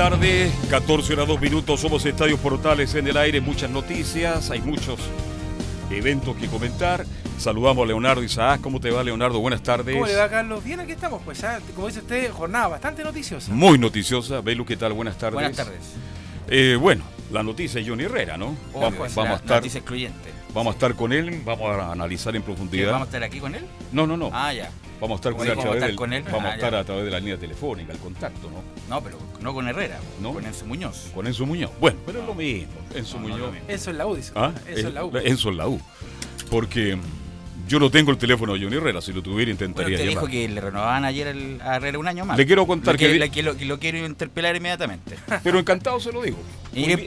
Buenas tardes, 14 horas 2 minutos, somos Estadios Portales en el aire, muchas noticias, hay muchos eventos que comentar. Saludamos a Leonardo Isaac, ¿cómo te va Leonardo? Buenas tardes. ¿Cómo le va Carlos? Bien, aquí estamos, pues ya, como dice usted, jornada bastante noticiosa. Muy noticiosa, Belu, ¿qué tal? Buenas tardes. Buenas tardes. Eh, bueno, la noticia es Johnny Herrera, ¿no? vamos, pues, vamos a estar... Noticia excluyente. Vamos a estar con él, vamos a analizar en profundidad. ¿Vamos a estar aquí con él? No, no, no. Ah, ya. Vamos a estar con él a través, con él? Vamos a ah, estar a través de la línea telefónica, el contacto, ¿no? No, pero no con Herrera, ¿no? con Enzo Muñoz. Con Enzo Muñoz. Bueno, pero es lo mismo. Enzo Muñoz. Enzo es la U, dice. ¿Ah? Enzo es la U. Enzo es la U. Porque yo no tengo el teléfono de Johnny Herrera, si lo tuviera intentaría bueno, usted dijo que le renovaban ayer el, a Herrera un año más. Le quiero contar que, lo, quiero interpelar inmediatamente. Pero encantado se lo digo.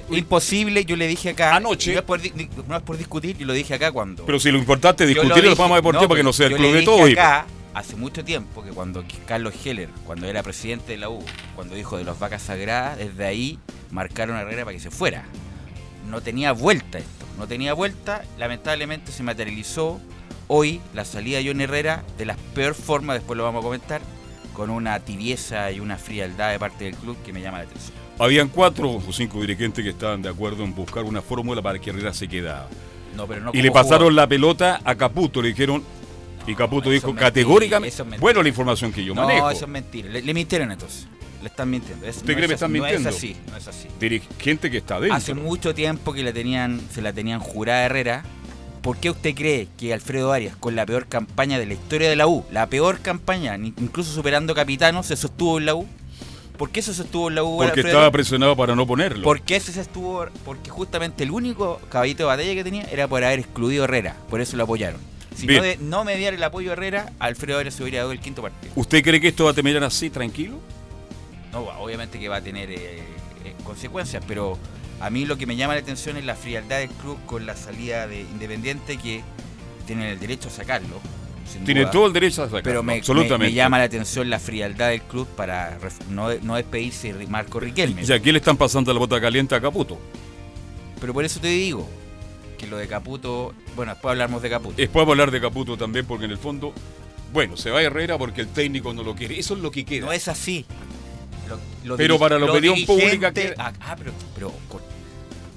imposible, yo le dije acá. Anoche. No es, por, discutir, yo lo dije acá cuando. Pero si lo importante es discutir el fama deportivo para que no sea el club de todo. Acá, hace mucho tiempo que cuando Carlos Heller, cuando era presidente de la U, cuando dijo de las vacas sagradas, desde ahí marcaron a Herrera para que se fuera. No tenía vuelta esto, no tenía vuelta, lamentablemente se materializó hoy la salida de John Herrera de las peor formas, después lo vamos a comentar, con una tibieza y una frialdad de parte del club que me llama la atención. Habían cuatro o cinco dirigentes que estaban de acuerdo en buscar una fórmula para que Herrera se quedara. No, pero no y le pasaron la pelota a Caputo, le dijeron, y Caputo dijo categóricamente. bueno, la información que yo manejo. No, eso es mentira. Le, mintieron entonces. Le están mintiendo. ¿Usted cree que están mintiendo? No es así, no es así. Dirigente que está dentro. Hace mucho tiempo que le tenían, se la tenían jurada a Herrera. ¿Por qué usted cree que Alfredo Arias, con la peor campaña de la historia de la U, la peor campaña, incluso superando Capitano, se sostuvo en la U? ¿Por qué se sostuvo en la U? Porque estaba presionado para no ponerlo. ¿Por qué se estuvo? Porque justamente el único caballito de batalla que tenía era por haber excluido a Herrera. Por eso lo apoyaron. Si no, de, no mediar el apoyo a Herrera, Alfredo Arias se hubiera dado el quinto partido. ¿Usted cree que esto va a terminar así, tranquilo? No, obviamente que va a tener eh, eh, consecuencias, pero a mí lo que me llama la atención es la frialdad del club con la salida de Independiente que tienen el derecho a sacarlo. Tiene todo el derecho a sacarlo, pero me, absolutamente. Me, llama la atención la frialdad del club para no, no despedirse de Marco Riquelme. Y aquí le están pasando la bota caliente a Caputo. Pero por eso te digo, lo de Caputo, bueno, después hablamos de Caputo. Después vamos a hablar de Caputo también, porque en el fondo, bueno, se va Herrera porque el técnico no lo quiere. Eso es lo que queda. No es así. pero para la opinión pública. Que... Ah, ah, pero, pero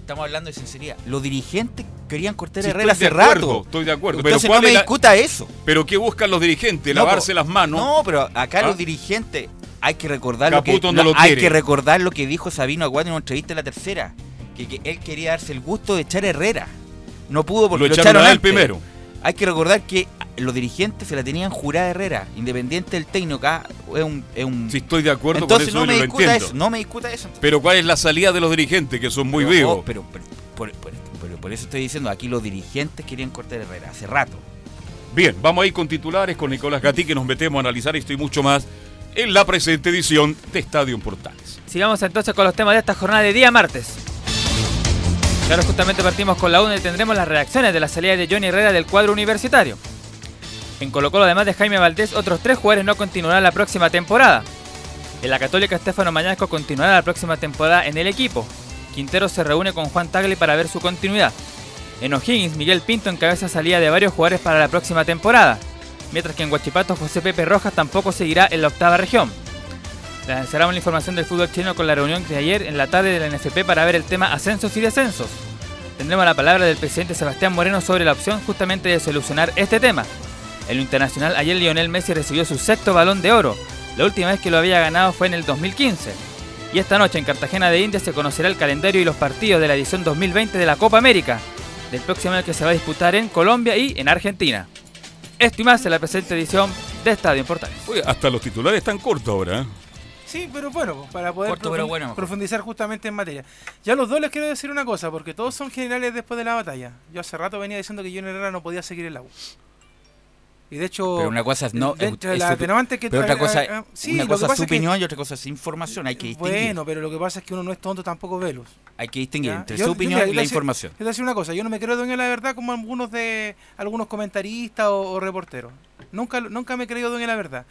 estamos hablando de sinceridad. Los dirigentes querían cortar a Herrera hace rato. Estoy de acuerdo. pero no me discuta eso. Pero ¿qué buscan los dirigentes? Lavarse las manos. No, pero acá los ¿Ah? dirigentes hay que recordar lo que hay que recordar lo que dijo Sabino Aguado en una entrevista en la tercera, que, que, él quería darse el gusto de echar a Herrera. No pudo porque lo, echaron, a él primero. Hay que recordar que los dirigentes se la tenían jurada Herrera, independiente del técnico. Acá es un, es un... Sí, estoy de acuerdo con eso, no me discuta eso. No me discuta eso. Pero ¿cuál es la salida de los dirigentes que son muy vivos? pero, por, por, eso estoy diciendo, aquí los dirigentes querían cortar Herrera hace rato. Bien, vamos a ir con titulares con Nicolás Gatí que nos metemos a analizar esto y mucho más en la presente edición de Estadio Portales. Sigamos entonces con los temas de esta jornada de día martes. Claro, justamente partimos con la 1 y tendremos las reacciones de la salida de Johnny Herrera del cuadro universitario. En Colo además de Jaime Valdés, otros tres jugadores no continuarán la próxima temporada. En la Católica, Estefano Mañasco continuará la próxima temporada en el equipo. Quintero se reúne con Juan Tagle para ver su continuidad. En O'Higgins, Miguel Pinto encabeza salida de varios jugadores para la próxima temporada. Mientras que en Huachipato, José Pepe Rojas tampoco seguirá en la octava región. Cerramos la información del fútbol chino con la reunión de ayer en la tarde de la NFP para ver el tema ascensos y descensos. Tendremos la palabra del presidente Sebastián Moreno sobre la opción justamente de solucionar este tema. En lo internacional, ayer Lionel Messi recibió su sexto balón de oro. La última vez que lo había ganado fue en el 2015. Y esta noche en Cartagena de India se conocerá el calendario y los partidos de la edición 2020 de la Copa América, del próximo año que se va a disputar en Colombia y en Argentina. Esto y más en la presente edición de Estadio Portales. hasta los titulares están cortos ahora. ¿Eh? Sí, pero bueno, para poder profundizar justamente en materia. Ya los dos les quiero decir una cosa, porque todos son generales después de la batalla. Yo hace rato venía diciendo que Johnny Herrera no podía seguir en la U. Y de hecho, pero una cosa es no dentro de la que pero otra cosa, eh, sí, una cosa es su opinión y otra cosa es información, hay que distinguir. Bueno, pero lo que pasa es que uno no es tonto tampoco velos. Hay que distinguir entre su opinión y la información. Quiero decir una cosa, yo no me creo dueño de la verdad como algunos de algunos comentaristas o, reporteros. Nunca nunca me he creído dueño de la verdad.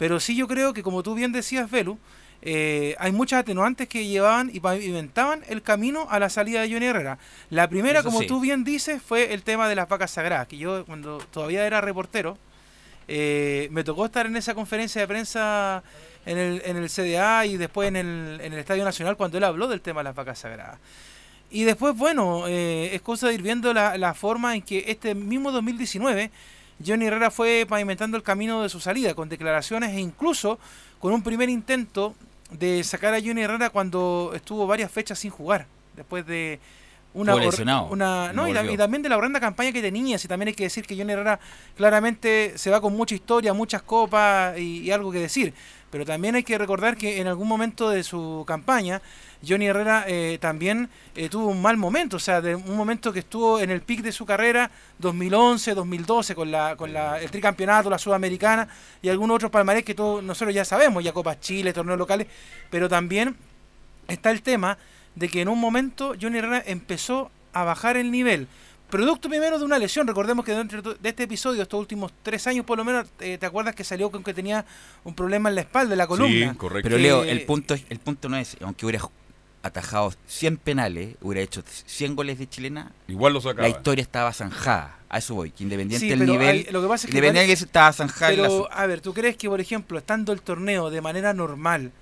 Pero sí yo creo que como tú bien decías, Velu, eh, hay muchas atenuantes que llevaban y pavimentaban el camino a la salida de Johnny Herrera. La primera, como tú bien dices, fue el tema de las vacas sagradas, que yo cuando todavía era reportero, eh, me tocó estar en esa conferencia de prensa en el, en el CDA y después en el, en el Estadio Nacional cuando él habló del tema de las vacas sagradas. Y después, bueno, eh, es cosa de ir viendo la, la forma en que este mismo 2019 Johnny Herrera fue pavimentando el camino de su salida, con declaraciones e incluso con un primer intento de sacar a Johnny Herrera cuando estuvo varias fechas sin jugar, después de una, una no, y, también de la horrenda campaña que tenía, si también hay que decir que Johnny Herrera claramente se va con mucha historia, muchas copas y algo que decir, pero también hay que recordar que en algún momento de su campaña Johnny Herrera eh, también eh, tuvo un mal momento, o sea, de un momento que estuvo en el pic de su carrera, 2011, 2012, con, la, con la, el tricampeonato, la sudamericana y algunos otros palmarés que todos nosotros ya sabemos, ya Copas Chile, torneos locales, pero también está el tema de que en un momento Johnny Herrera empezó a bajar el nivel. Producto primero de una lesión, recordemos que dentro de este episodio, estos últimos tres años por lo menos, eh, ¿te acuerdas que salió con que tenía un problema en la espalda, en la columna? Sí, correcto. Pero Leo, el punto, el punto no es, aunque hubiera atajado 100 penales, hubiera hecho 100 goles de chilena, igual lo sacaba. La historia estaba zanjada. A eso voy, que independiente del nivel, lo que pasa es que independiente que estaba zanjada. Pero, a ver, ¿tú crees que, por ejemplo, estando el torneo de manera normal,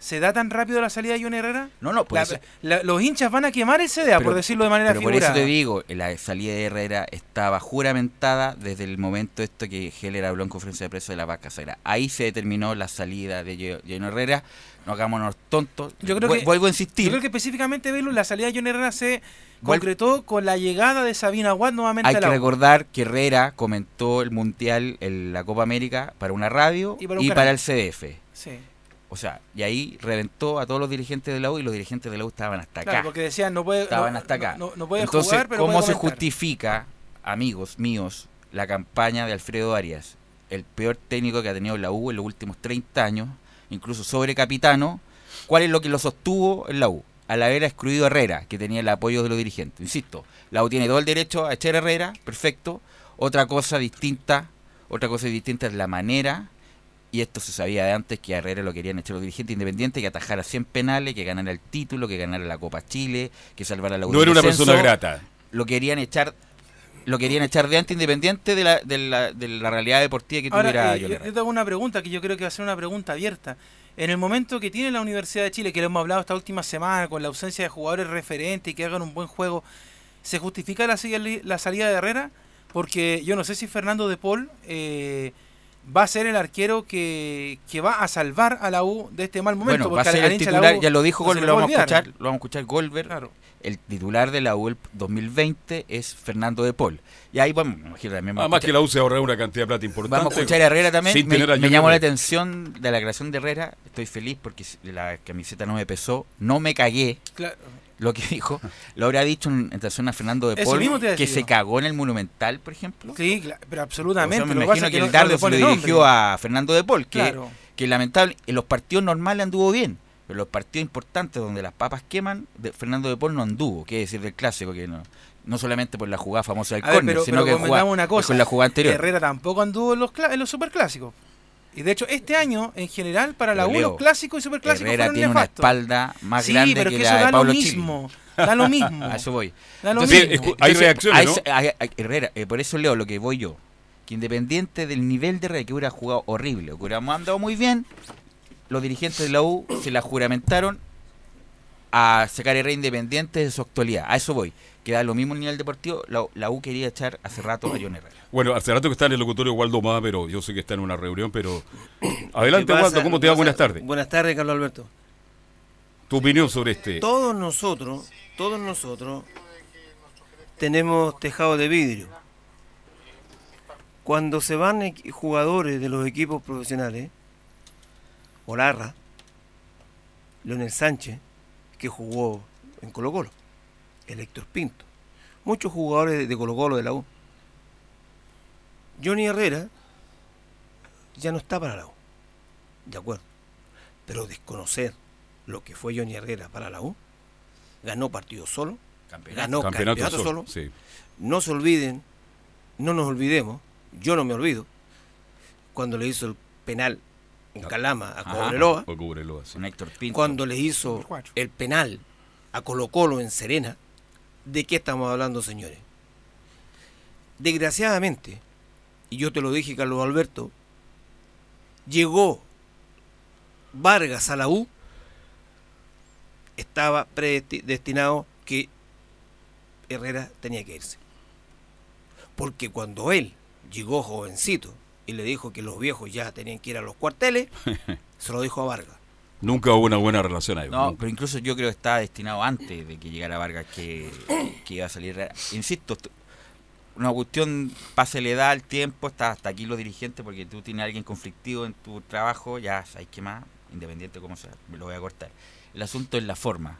¿Se da tan rápido la salida de Johnny Herrera? No, no, pues los hinchas van a quemar el CDA, por decirlo de manera pero Por eso te digo, la salida de Herrera estaba juramentada desde el momento esto que Heller habló en conferencia de prensa de la vaca sagrada. Ahí se determinó la salida de Johnny Herrera. No hagámonos tontos. Yo creo que, Vuelvo a insistir. Yo creo que específicamente, Belu, la salida de Johnny Herrera se concretó con la llegada de Sabina Watt nuevamente Hay que recordar que Herrera comentó el Mundial, en la Copa América, para una radio y para, y para el CDF. Sí. O sea, y ahí reventó a todos los dirigentes de la U y los dirigentes de la U estaban hasta claro, acá. porque decían, no puede, estaban hasta acá. Entonces, ¿cómo se justifica, amigos míos, la campaña de Alfredo Arias, el peor técnico que ha tenido la U en los últimos 30 años, incluso sobre capitano? ¿Cuál es lo que lo sostuvo en la U? Al haber excluido a Herrera, que tenía el apoyo de los dirigentes. Insisto, la U tiene todo el derecho a echar a Herrera, perfecto. Otra cosa distinta, otra cosa distinta es la manera y esto se sabía de antes que a Herrera lo querían echar los dirigentes independientes, que atajara 100 penales, que ganara el título, que ganara la Copa Chile, que salvara la No era una persona grata. Lo querían echar lo querían echar de antes independiente de la, de la, de la realidad deportiva que tuviera eh, yo, yo tengo una pregunta que yo creo que va a ser una pregunta abierta. En el momento que tiene la Universidad de Chile, que lo hemos hablado esta última semana, con la ausencia de jugadores referentes y que hagan un buen juego, ¿se justifica la, la salida de Herrera? Porque yo no sé si Fernando de Paul... Eh, va a ser el arquero que, que, va a salvar a la U de este mal momento. Bueno, va a ser el titular, ya lo dijo Golver, lo vamos a escuchar, lo vamos a escuchar Golver. Claro. El titular de la U el 2020 es Fernando de Paul. Y ahí vamos, Además que la U se ahorra una cantidad de plata importante. Vamos a escuchar a Herrera también. Me, me llamó la atención de la creación de Herrera. Estoy feliz porque la camiseta no me pesó. No me cagué. Claro lo que dijo, lo habrá dicho en, relación a Fernando de Paul, que se cagó en el Monumental, por ejemplo. Sí, pero absolutamente. me imagino que, el dardo se lo dirigió a Fernando de Paul, que, que lamentable, en los partidos normales anduvo bien, pero los partidos importantes donde las papas queman, de Fernando de Paul no anduvo, que decir del clásico, que no no solamente por la jugada famosa del córner, sino que una cosa, con la jugada anterior. Herrera tampoco anduvo en los, en los superclásicos. Y de hecho, este año, en general, para la U, los clásicos y superclásicos Herrera tiene una espalda más grande pero que, que eso la de Pablo lo mismo. Da lo mismo. a eso voy. Da lo mismo. hay reacciones, ¿no? Herrera, eh, por eso leo lo que voy yo. Que independiente del nivel de Herrera, que hubiera jugado horrible, que hubiéramos andado muy bien, los dirigentes de la U se la juramentaron a sacar el rey independiente de su actualidad. A eso voy. Que da lo mismo el nivel deportivo. La, la U quería echar hace rato a John Herrera. Bueno, hace rato que está en el locutorio Waldo Má, pero yo sé que está en una reunión, pero... Adelante. Waldo, ¿cómo te ¿Qué va? Buenas tardes. Buenas tardes, Carlos Alberto. Tu opinión sobre este... Todos nosotros, todos nosotros tenemos tejado de vidrio. Cuando se van jugadores de los equipos profesionales, Olarra, Leonel Sánchez, que jugó en Colo Colo, el Héctor Pinto, muchos jugadores de Colo Colo de la U. Johnny Herrera ya no está para la U, de acuerdo, pero desconocer lo que fue Johnny Herrera para la U, ganó partido solo, ganó campeonato, solo. Sí. No se olviden, no nos olvidemos, yo no me olvido, cuando le hizo el penal en Calama a. Cobreloa, Cobreloa, sí. Cuando le hizo el penal a Colo Colo en Serena, ¿de qué estamos hablando, señores? Desgraciadamente, y yo te lo dije, Carlos Alberto, llegó Vargas a la U, estaba predestinado que Herrera tenía que irse. Porque cuando él llegó jovencito y le dijo que los viejos ya tenían que ir a los cuarteles, se lo dijo a Vargas. Nunca hubo una buena relación ahí. No, nunca. pero incluso yo creo que estaba destinado antes de que llegara Vargas que, que iba a salir. Insisto, una cuestión, pase le da el tiempo, está hasta aquí los dirigentes, porque tú tienes a alguien conflictivo en tu trabajo, ya sabes qué más, independiente como sea, me lo voy a cortar. El asunto es la forma.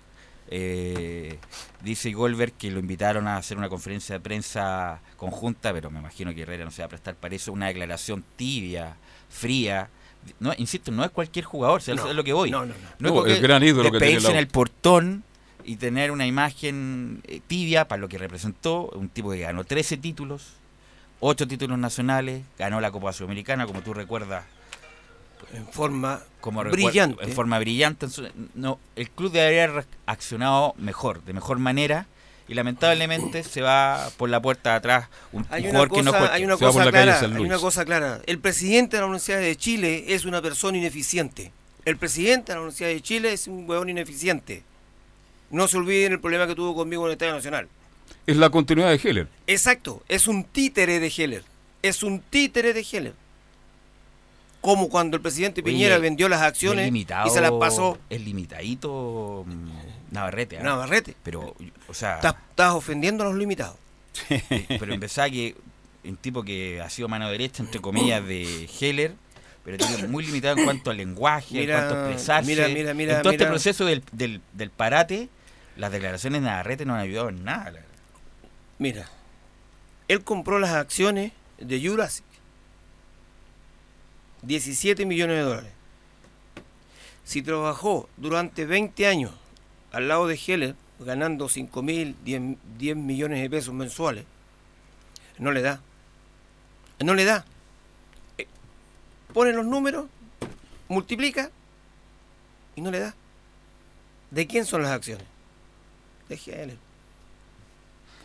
Eh, dice Goldberg que lo invitaron a hacer una conferencia de prensa conjunta, pero me imagino que Herrera no se va a prestar para eso, una declaración tibia, fría. No, insisto, no es cualquier jugador, si No, es lo que voy. no, no, no. No es el gran ídolo que tiene la en el portón y tener una imagen eh, tibia para lo que representó, un tipo que ganó 13 títulos, 8 títulos nacionales, ganó la Copa Sudamericana, como tú recuerdas, En forma como brillante. en forma brillante. en su- No, el club debería haber accionado mejor, de mejor manera, y lamentablemente se va por la puerta de atrás un, Hay jugador que no cosa, juega. hay una cosa clara, hay una cosa clara. El presidente de la Universidad de Chile es una persona ineficiente. El presidente de la Universidad de Chile es un huevón ineficiente. No se olviden el problema que tuvo conmigo en el Estadio Nacional. Es la continuidad de Heller. Exacto, es un títere de Heller. Es un títere de Heller. Como cuando el presidente Oye, Piñera vendió las acciones y se las pasó Es limitadito Navarrete. ¿ah? Navarrete. Pero, o sea. Estás, estás ofendiendo a los limitados. pero empezaba que un tipo que ha sido mano derecha, entre comillas, de Heller, pero tiene muy limitado en cuanto al lenguaje, Mira, en cuanto a expresarse. mira, mira, mira, en todo este proceso del, del, del parate, las declaraciones de Navarrete no han ayudado en nada. Mira, él compró las acciones de Jurassic. 17 millones de dólares. Si trabajó durante 20 años al lado de Heller, ganando 5 mil, 10, 10 millones de pesos mensuales, no le da. No le da. Eh, Pone los números, multiplica y no le da. ¿De quién son las acciones? De Heller.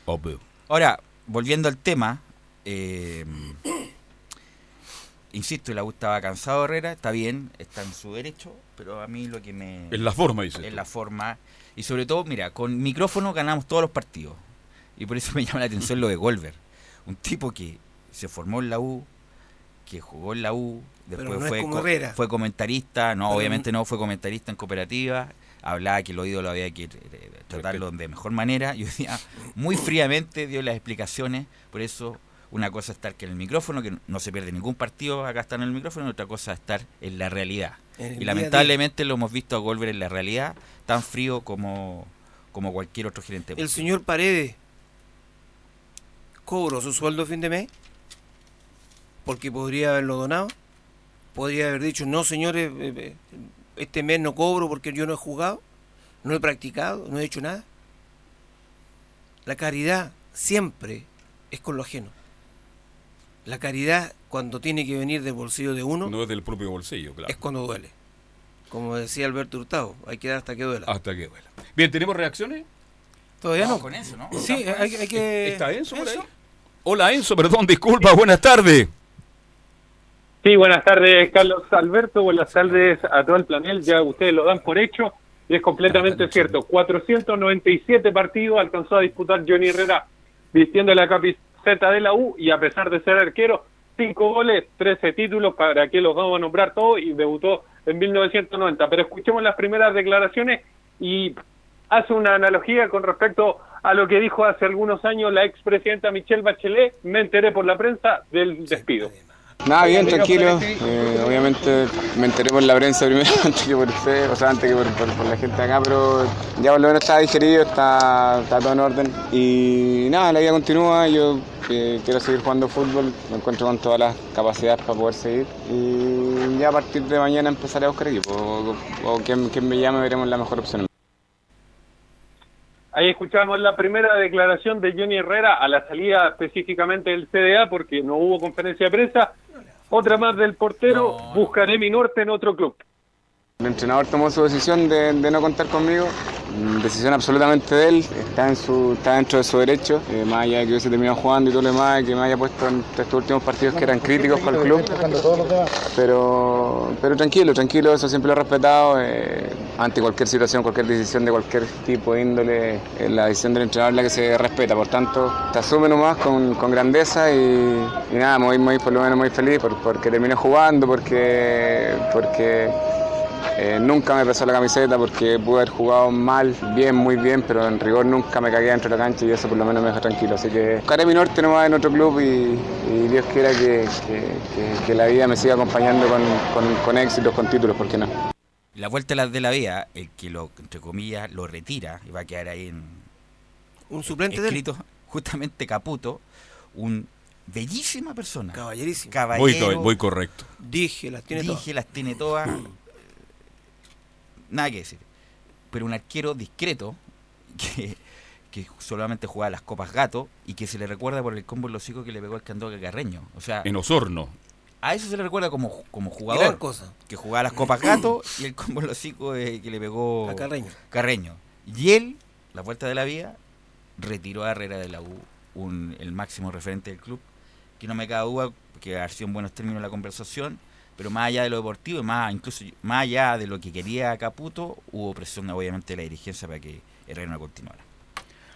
Obvio. Ahora, volviendo al tema, eh, insisto, la U estaba cansado de Herrera, está bien, está en su derecho, pero a mí lo que me... Es la forma, dice. es la forma. Y sobre todo, mira, con micrófono ganamos todos los partidos. Y por eso me llama la atención lo de Golver. Un tipo que se formó en la U, que jugó en la U, Pero después no fue, como co- Herrera. fue comentarista, no, Pero obviamente no fue comentarista en cooperativa, hablaba que el ídolo había que eh, tratarlo de mejor manera, y hoy día muy fríamente dio las explicaciones, por eso una cosa es estar que en el micrófono, que no se pierde ningún partido acá estar en el micrófono, y otra cosa es estar en la realidad. En Y día. lamentablemente lo hemos visto a Golver en la realidad, tan frío como, como cualquier otro gerente. El señor Paredes cobró su sueldo a fin de mes porque podría haberlo donado. Podría haber dicho, no señores, eh, eh, este mes no cobro porque yo no he jugado, no he practicado, no he hecho nada. La caridad siempre es con lo ajeno. La caridad cuando tiene que venir del bolsillo de uno No es del propio bolsillo, claro. es cuando duele. Como decía Alberto Hurtado, hay que dar hasta que duela. Hasta que duela. Bien, ¿tenemos reacciones? Todavía no. con eso, ¿no? Sí, hay, hay que. ¿Está Enzo por ahí? Hola Enzo, perdón, disculpa, buenas tardes. Sí, buenas tardes, Carlos Alberto. Buenas tardes a todo el plantel. Ya ustedes lo dan por hecho y es completamente cierto. 497 partidos alcanzó a disputar Johnny Herrera vistiendo la camiseta de la U y a pesar de ser arquero, 5 goles, 13 títulos, para que los vamos a nombrar todos y debutó en 1990. Pero escuchemos las primeras declaraciones y hace una analogía con respecto a lo que dijo hace algunos años la expresidenta Michelle Bachelet. Me enteré por la prensa del despido. Nada, bien, tranquilo. Eh, obviamente me enteré por la prensa primero, antes que por usted, o sea, antes que por, por- por la gente acá, pero ya por lo menos está digerido, está, está todo en orden. Y nada, la vida continúa, yo quiero seguir jugando fútbol, me encuentro con todas las capacidades para poder seguir. Y ya a partir de mañana empezaré a buscar equipo, o, o quien, quien me llame veremos la mejor opción. Ahí escuchamos la primera declaración de Johnny Herrera a la salida específicamente del CDA porque no hubo conferencia de prensa. Otra más del portero, buscaré mi norte en otro club. El entrenador tomó su decisión de, no contar conmigo, mm, decisión absolutamente de él, está, en su, está dentro de su derecho, eh, más allá de que hubiese terminado jugando y todo lo demás, que me haya puesto en estos últimos partidos que eran críticos para el club, pero, pero tranquilo, tranquilo, eso siempre lo he respetado, eh, ante cualquier situación, cualquier decisión de cualquier tipo de índole, eh, la decisión del entrenador es la que se respeta, por tanto, te asume nomás con, con grandeza y, y nada, me voy por lo menos muy feliz por- porque terminé jugando, porque... porque eh, nunca me pesó la camiseta porque pude haber jugado mal, bien, muy bien, pero en rigor nunca me cagué dentro de la cancha y eso por lo menos me deja tranquilo. Así que buscaré mi norte nomás en otro club y, y Dios quiera que, que- que- que la vida me siga acompañando con, con- con éxitos, con títulos, ¿por qué no? La vuelta de la vida, el que lo, entre comillas, lo retira y va a quedar ahí en Un suplente de él. escrito justamente Caputo, un bellísima persona. Caballerísimo. Voy, Caballero, voy correcto. Dije, las tiene todas. dije, las tiene todas. Nada que decir. Pero un arquero discreto que, que solamente jugaba las copas gato y que se le recuerda por el combo en los hocicos que le pegó al Candoca Carreño. O sea, En Osorno. a eso se le recuerda como, como jugador. cosa. Que jugaba las copas gato y el combo en los hocicos eh, que le pegó A Carreño. Carreño. Y él, la vuelta de la vida, retiró a Herrera de la U, un, el máximo referente del club, que no me cabe duda que ha sido en buenos términos la conversación, pero más allá de lo deportivo, y más incluso más allá de lo que quería Caputo, hubo presión obviamente de la dirigencia para que Herrera no continuara.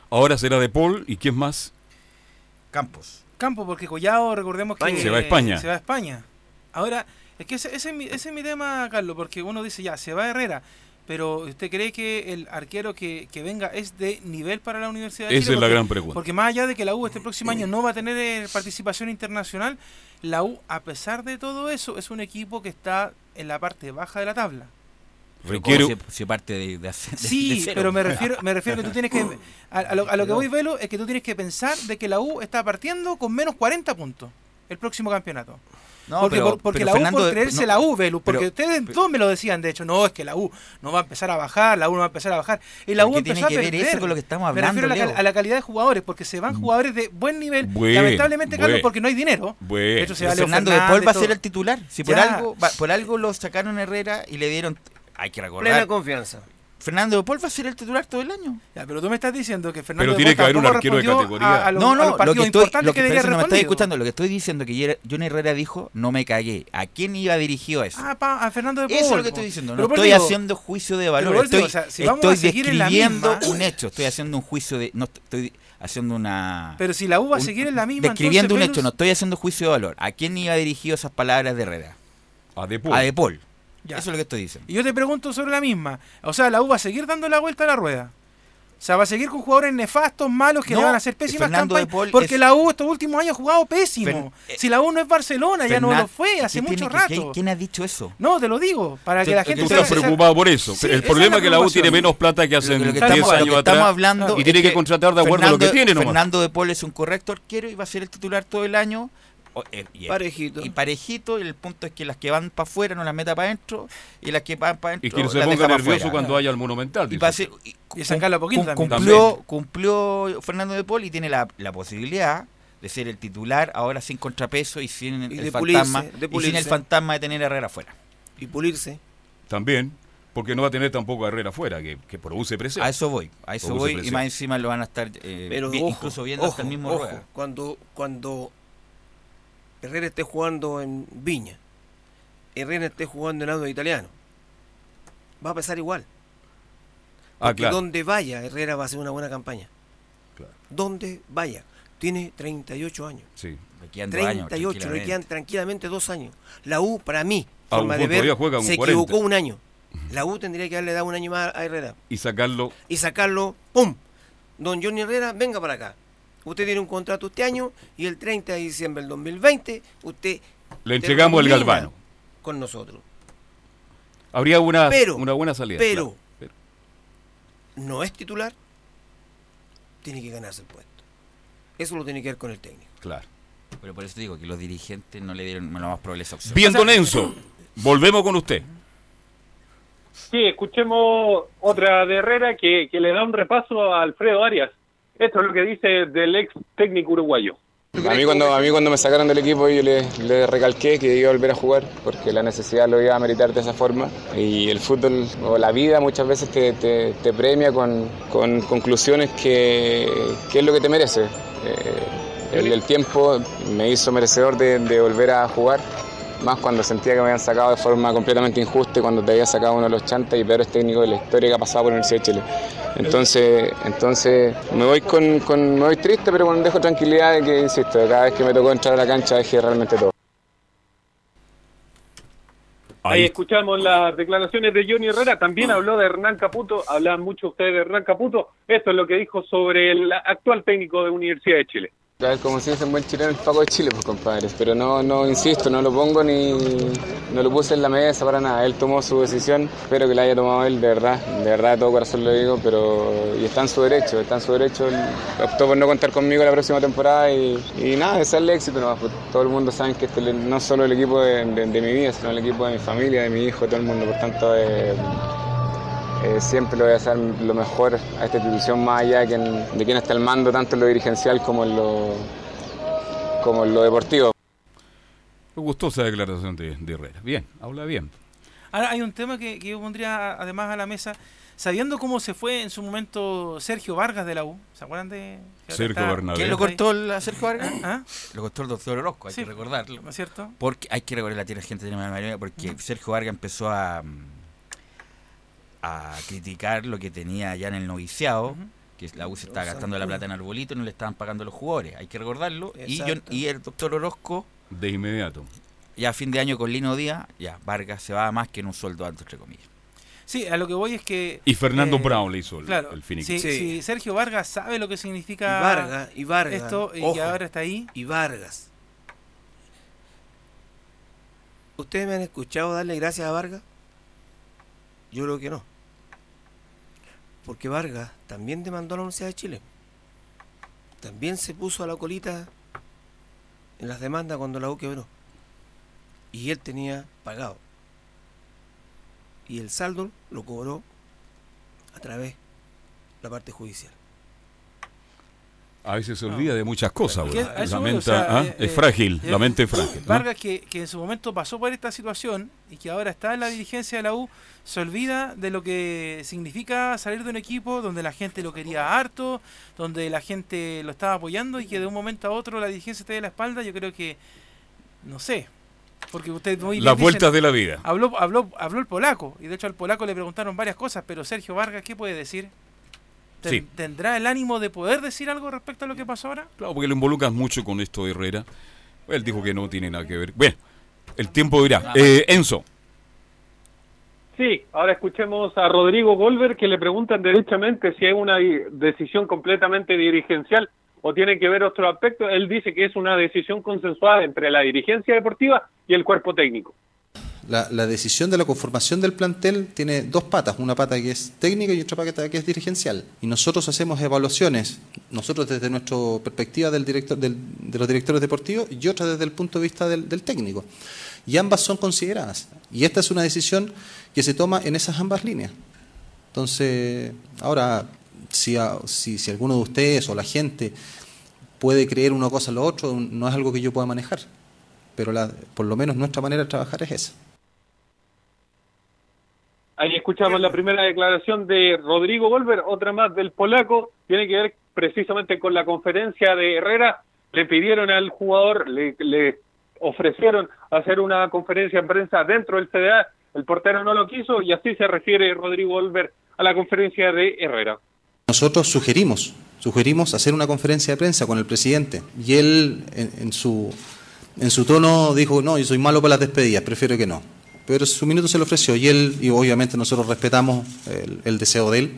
Ahora será de Paul y quién más. Campos. Campo, porque Collado, recordemos que. Se va a España. Se va a España. Ahora, es que ese, ese es mi, ese es mi tema, Carlos, porque uno dice ya, se va Herrera, pero ¿usted cree que el arquero que, que venga es de nivel para la Universidad de Esa Chile? es la Porque- gran pregunta. Porque más allá de que la U este próximo año no va a tener eh, participación internacional, la U, a pesar de todo eso, es un equipo que está en la parte baja de la tabla. Requiere, Si, si parte de, de hacer- de Sí, cero. pero me refiero, me refiero que tú tienes que... A, a lo, a lo que voy, Velo, es que tú tienes que pensar de que la U está partiendo con menos 40 puntos el próximo campeonato. No, porque pero- por- porque pero la U Fernando- por creerse no, la U, Velu, porque pero- ustedes pero- todos me lo decían, de hecho, no, es que la U no va a empezar a bajar, la U no va a empezar a bajar. Y la ¿Pero U tiene empezó a que ver perder. eso con lo que estamos Me refiero hablando, a la, a la calidad de jugadores, porque se van jugadores de buen nivel, Buen, lamentablemente, Carlos, porque no hay dinero. Bueno, De hecho, se Pero va Leo Fernando de Paul va a ser el titular. Si por algo, va- por algo lo sacaron a Herrera y le dieron. Hay que Plena recordar. confianza. Fernando de Paul va a ser el titular todo el año. Ya, pero tú me estás diciendo que Fernando Pero de tiene que haber un arquero de categoría. A, a los, no, a no, los lo que estoy, lo que que, no me estáis respondido. escuchando. Lo que estoy diciendo que Johnny Herrera dijo, no me cagué. ¿A quién iba dirigido eso? Ah, pa, a Fernando de Paul. Eso es lo que estoy diciendo. No estoy digo, haciendo juicio de valor. Estoy, digo, o sea, si estoy describiendo misma- un hecho. Estoy haciendo un juicio de. No estoy haciendo una. Pero si la U va a seguir en la misma, Describiendo un hecho, no estoy haciendo juicio de valor. ¿A quién iba dirigido esas palabras de Herrera? a De Paul. A De Paul. Ya. Eso es lo que estoy diciendo. Y yo te pregunto sobre la misma. O sea, la U va a seguir dando la vuelta a la rueda. O sea, va a seguir con jugadores nefastos, malos, que No, le van a hacer pésimas Fernando campañas. Porque es- la U estos últimos años ha jugado pésimo. Fer- eh, si la U no es Barcelona, ya no lo fue hace ¿qué mucho que- rato. ¿quién, quién ha dicho eso? No, te lo digo, para que la gente Tú estás preocupado por eso. Sí, el es problema es que la U tiene menos plata que hace Lo- lo que 10 estamos, lo años que estamos atrás. hablando y tiene que contratar de acuerdo a lo que Fernando- tiene nomás. Fernando de Paul es un correcto arquero y va a ser el titular todo el año. Y, Parejito. y parejito, y el punto es que las que van para afuera no las meta para adentro, y las que van para adentro Y que no se ponga nervioso cuando vaya al Monumental. Y, ser- y Y cum- también. cumplió, cumplió Fernando de Paul y tiene la, la posibilidad de ser el titular ahora sin contrapeso y sin Y el fantasma pulirse, de y sin el fantasma de tener a Herrera afuera. Y pulirse. También, porque no va a tener tampoco a Herrera afuera, que, que produce presión. A eso voy, a eso Produce voy y más encima lo van a estar eh, Pero vi- ojo, incluso viendo ojo, hasta el mismo ojo, Rueda. Cuando, cuando Herrera esté jugando en Viña Herrera esté jugando en audio italiano. Va a pasar igual. Ah, Porque claro. donde vaya, Herrera va a hacer una buena campaña. Claro. Donde vaya. Tiene 38 años. Sí. Le quedan dos años, 38, le tranquilamente. quedan tranquilamente dos años. La U, para mí, forma de ver, se 40. equivocó un año. La U tendría que darle dado un año más a Herrera. Y sacarlo. Y sacarlo, ¡pum! Don Johnny Herrera, venga para acá. Usted tiene un contrato este año y el 30 de diciembre del 2020 usted Le entregamos el galvano. con nosotros. Habría una, Pero, una buena salida. pero- claro. No es titular, tiene que ganarse el puesto. Eso lo tiene que ver con el técnico. Claro. Pero por eso te digo que los dirigentes no le dieron lo más probable esa opción. Bien, don Enzo. Volvemos con usted. Sí, escuchemos otra de Herrera que, que le da un repaso a Alfredo Arias. Esto es lo que dice del ex técnico uruguayo. A mí cuando, a mí cuando me sacaron del equipo yo le, le recalqué que iba a volver a jugar porque la necesidad lo iba a meritar de esa forma y el fútbol o la vida muchas veces te, te- te premia con, con conclusiones que, que es lo que te merece. Eh, el, el tiempo me hizo merecedor de, de volver a jugar, más cuando sentía que me habían sacado de forma completamente injusta y cuando te había sacado uno de los chantas y peores técnicos de la historia que ha pasado por la Universidad de Chile. Entonces, entonces me voy con, con- me voy triste, pero con dejo tranquilidad de que, insisto, cada vez que me tocó entrar a la cancha dejé realmente todo. Ahí Ahí, escuchamos las declaraciones de Johnny Herrera. También habló de Hernán Caputo. Hablaban mucho ustedes de Hernán Caputo. Esto es lo que dijo sobre el actual técnico de Universidad de Chile. Como si dicen buen chileno el Paco de Chile, pues compadres. Pero no, no, insisto, no lo pongo ni, no lo puse en la mesa para nada. Él tomó su decisión, espero que la haya tomado él, de verdad, de verdad de todo corazón lo digo, pero y está en su derecho, está en su derecho. Él optó por no contar conmigo la próxima temporada y, y nada, desearle éxito. No, pues, todo el mundo sabe que este no solo el equipo de, de- de mi vida, sino el equipo de mi familia, de mi hijo, de todo el mundo. Por tanto, eh, eh, siempre le voy a hacer lo mejor a esta institución, más allá de quien, de quien está al mando, tanto en lo dirigencial como en lo, como en lo deportivo. me gustó esa declaración de, de Herrera. Bien, habla bien. Ahora hay un tema que, que yo pondría además a la mesa. Sabiendo cómo se fue en su momento Sergio Vargas de la U, ¿se acuerdan de Sergio Bernabé. ¿Quién lo cortó el a Sergio Vargas? ¿Ah? Lo cortó el doctor Orozco, hay Sí. que recordarlo. ¿No es cierto? Porque hay que recordar la tierra gente de la memoria porque Sergio Vargas empezó a, a criticar lo que tenía ya en el noviciado, que la U se estaba gastando la plata en arbolito y no le estaban pagando a los jugadores. Hay que recordarlo. Y, yo- y el doctor Orozco, De inmediato. ya a fin de año con Lino Díaz, ya Vargas se va más que en un sueldo alto, entre comillas. Sí, a lo que voy es que... Y Fernando eh, Brown le hizo el, Claro, el Sí. si Sergio Vargas sabe lo que Y significa Vargas, y Vargas. esto y ojo, ahora está ahí, y Vargas. ¿Ustedes me han escuchado darle gracias a Vargas? Yo creo que no. Porque Vargas también demandó a la Universidad de Chile. También se puso a la colita en las demandas cuando la U quebró. Y él tenía pagado. Y el saldo lo cobró a través de la parte judicial. A veces se olvida de muchas cosas. Sea, ah, eh, es frágil, eh, la mente es frágil. ¿no? Vargas que, que en su momento pasó por esta situación y que ahora está en la dirigencia de la U, se olvida de lo que significa salir de un equipo donde la gente lo quería harto, donde la gente lo estaba apoyando y que de un momento a otro la dirigencia te dé la espalda, yo creo que, no sé, porque usted muy Las vueltas de la vida. habló, habló, habló el polaco y de hecho al polaco le preguntaron varias cosas, pero Sergio Vargas, ¿qué puede decir? Ten- Sí. ¿Tendrá el ánimo de poder decir algo respecto a lo que pasó ahora? Claro, porque lo involucras mucho con esto de Herrera. Él dijo que no tiene nada que ver. Bueno, el tiempo dirá. Eh, Enzo, Sí, ahora escuchemos a Rodrigo Golver que le preguntan derechamente si es una decisión completamente dirigencial o tiene que ver otro aspecto. Él dice que es una decisión consensuada entre la dirigencia deportiva y el cuerpo técnico. La, decisión de la conformación del plantel tiene dos patas, una pata que es técnica y otra pata que es dirigencial. Y nosotros hacemos evaluaciones, nosotros desde nuestra perspectiva del director, del- de los directores deportivos y otra desde el punto de vista del, del técnico. Y ambas son consideradas. Y esta es una decisión que se toma en esas ambas líneas. Entonces, ahora, si, a- si, si alguno de ustedes o la gente puede creer una cosa o lo otro, no es algo que yo pueda manejar. Pero la- por lo menos nuestra manera de trabajar es esa. Ahí escuchamos la primera declaración de Rodrigo Golver, otra más del polaco, tiene que ver precisamente con la conferencia de Herrera. Le pidieron al jugador, le, ofrecieron hacer una conferencia de prensa dentro del CDA, el portero no lo quiso y así se refiere Rodrigo Olver a la conferencia de Herrera. Nosotros sugerimos, sugerimos hacer una conferencia de prensa con el presidente y él en, en su, en su tono dijo, no, yo soy malo para las despedidas, prefiero que no. Pero su minuto se le ofreció y él, y obviamente nosotros respetamos el, el deseo de él.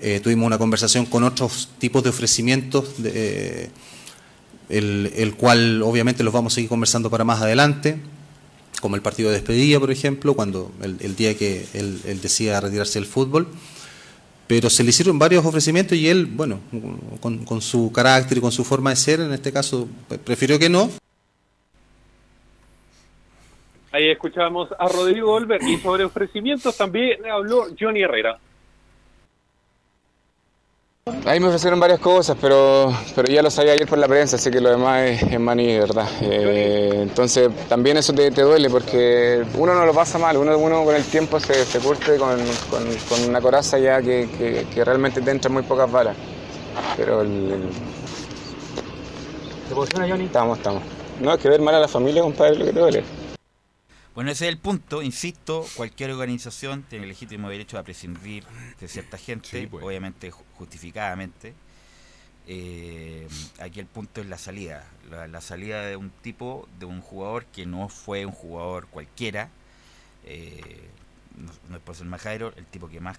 Eh, tuvimos una conversación con otros tipos de ofrecimientos, de, eh, el, el cual obviamente los vamos a seguir conversando para más adelante como el partido de despedida, por ejemplo, cuando el, el día que él, él, decía retirarse del fútbol. Pero se le hicieron varios ofrecimientos y él, bueno, con, con, su carácter y con su forma de ser, en este caso, prefirió que no. Ahí escuchábamos a Rodrigo Olver y sobre ofrecimientos también habló Johnny Herrera. Ahí me ofrecieron varias cosas, pero, pero ya lo sabía ayer por la prensa, así que lo demás es, es maní, ¿verdad? Eh, entonces también eso te, te, duele porque uno no lo pasa mal, uno, uno con el tiempo se, se curte con, con, con, una coraza ya que, que, que, realmente te entran muy pocas balas. Pero el, el... ¿Te posiciona, Johnny? Estamos, estamos. No, es que ver mal a la familia, compadre, es lo que te duele. Bueno, ese es el punto, insisto, cualquier organización tiene el legítimo derecho a prescindir de cierta gente, sí, pues. obviamente justificadamente. Eh, aquí el punto es la salida, la, la, salida de un tipo, de un jugador que no fue un jugador cualquiera, eh, no, no, es por ser majadero, el tipo que más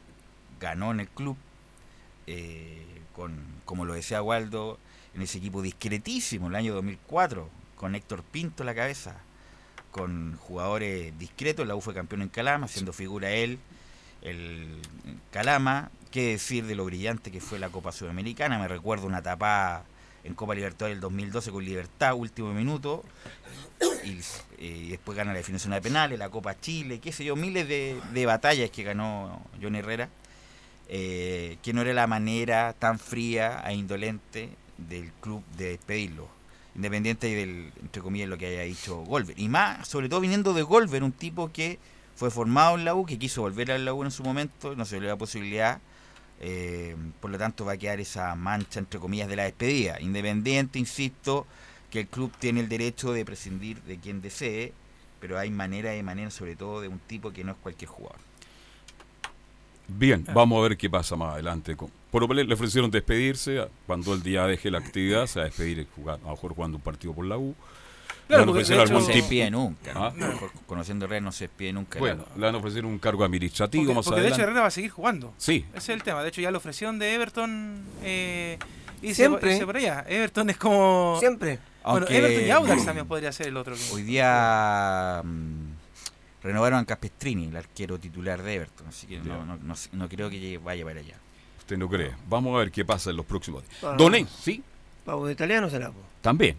ganó en el club, eh, con, como lo decía Waldo, en ese equipo discretísimo, el año 2004, con Héctor Pinto a la cabeza, con jugadores discretos. La U fue campeón en Calama, siendo figura él, el Calama. ¿Qué decir de lo brillante que fue la Copa Sudamericana? Me recuerdo una tapada en Copa Libertadores del 2012 con Libertad, último minuto. Y, eh, después gana la definición de penales, la Copa Chile, qué sé yo, miles de, de batallas que ganó Johnny Herrera. Eh, que no era la manera tan fría e indolente del club de despedirlo independiente del, entre comillas, lo que haya dicho Golver. Y más, sobre todo viniendo de Golver, un tipo que fue formado en la U, que quiso volver a la U en su momento, no se le dio la posibilidad, eh, por lo tanto va a quedar esa mancha, entre comillas, de la despedida. Independiente, insisto, que el club tiene el derecho de prescindir de quien desee, pero hay manera de manera, sobre todo, de un tipo que no es cualquier jugador. Bien, vamos a ver qué pasa más adelante. Por lo le ofrecieron despedirse, cuando el día deje la actividad, se va a despedir jugar, a lo mejor jugando un partido por la U. Claro, le van a algún no se despide nunca. ¿Ah? No, conociendo a Herrera no se despide nunca. Bueno, le van a ofrecer un cargo administrativo porque, más porque adelante. de hecho Herrera va a seguir jugando. Sí. Ese es el tema. De hecho ya la ofrecieron de Everton eh, y Siempre. Se, se por allá. Everton es como... Siempre. Bueno, Aunque, Everton y Audax también podría ser el otro. Hoy día... Mmm, renovaron a Caspestrini, el arquero titular de Everton, así que no, no, no, no, creo que vaya para allá. Usted no cree. Vamos a ver qué pasa en los próximos días. Bueno, Doné, ¿sí? Pavo de italiano será. También.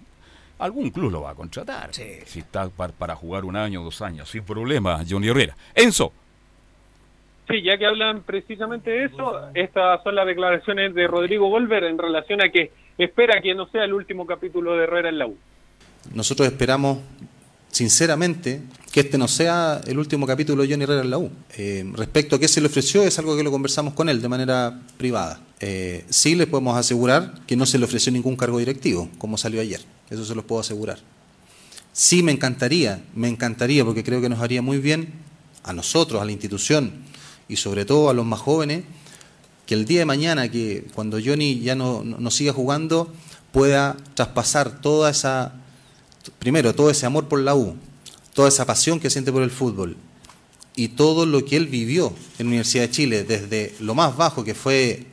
Algún club lo va a contratar. Sí. Si está para, para jugar un año o dos años, sin problema, Johnny Herrera. Enzo. Sí, ya que hablan precisamente de eso, estas son las declaraciones de Rodrigo Volver en relación a que espera que no sea el último capítulo de Herrera en la U. Nosotros esperamos sinceramente, que este no sea el último capítulo de Johnny Herrera en la U. Eh, respecto a qué se le ofreció, es algo que lo conversamos con él de manera privada. Eh, sí le podemos asegurar que no se le ofreció ningún cargo directivo, como salió ayer. Eso se los puedo asegurar. Sí me encantaría, me encantaría, porque creo que nos haría muy bien a nosotros, a la institución y sobre todo a los más jóvenes, que el día de mañana, que cuando Johnny ya no, no siga jugando, pueda traspasar toda esa primero, todo ese amor por la U, toda esa pasión que siente por el fútbol y todo lo que él vivió en la Universidad de Chile, desde lo más bajo que fue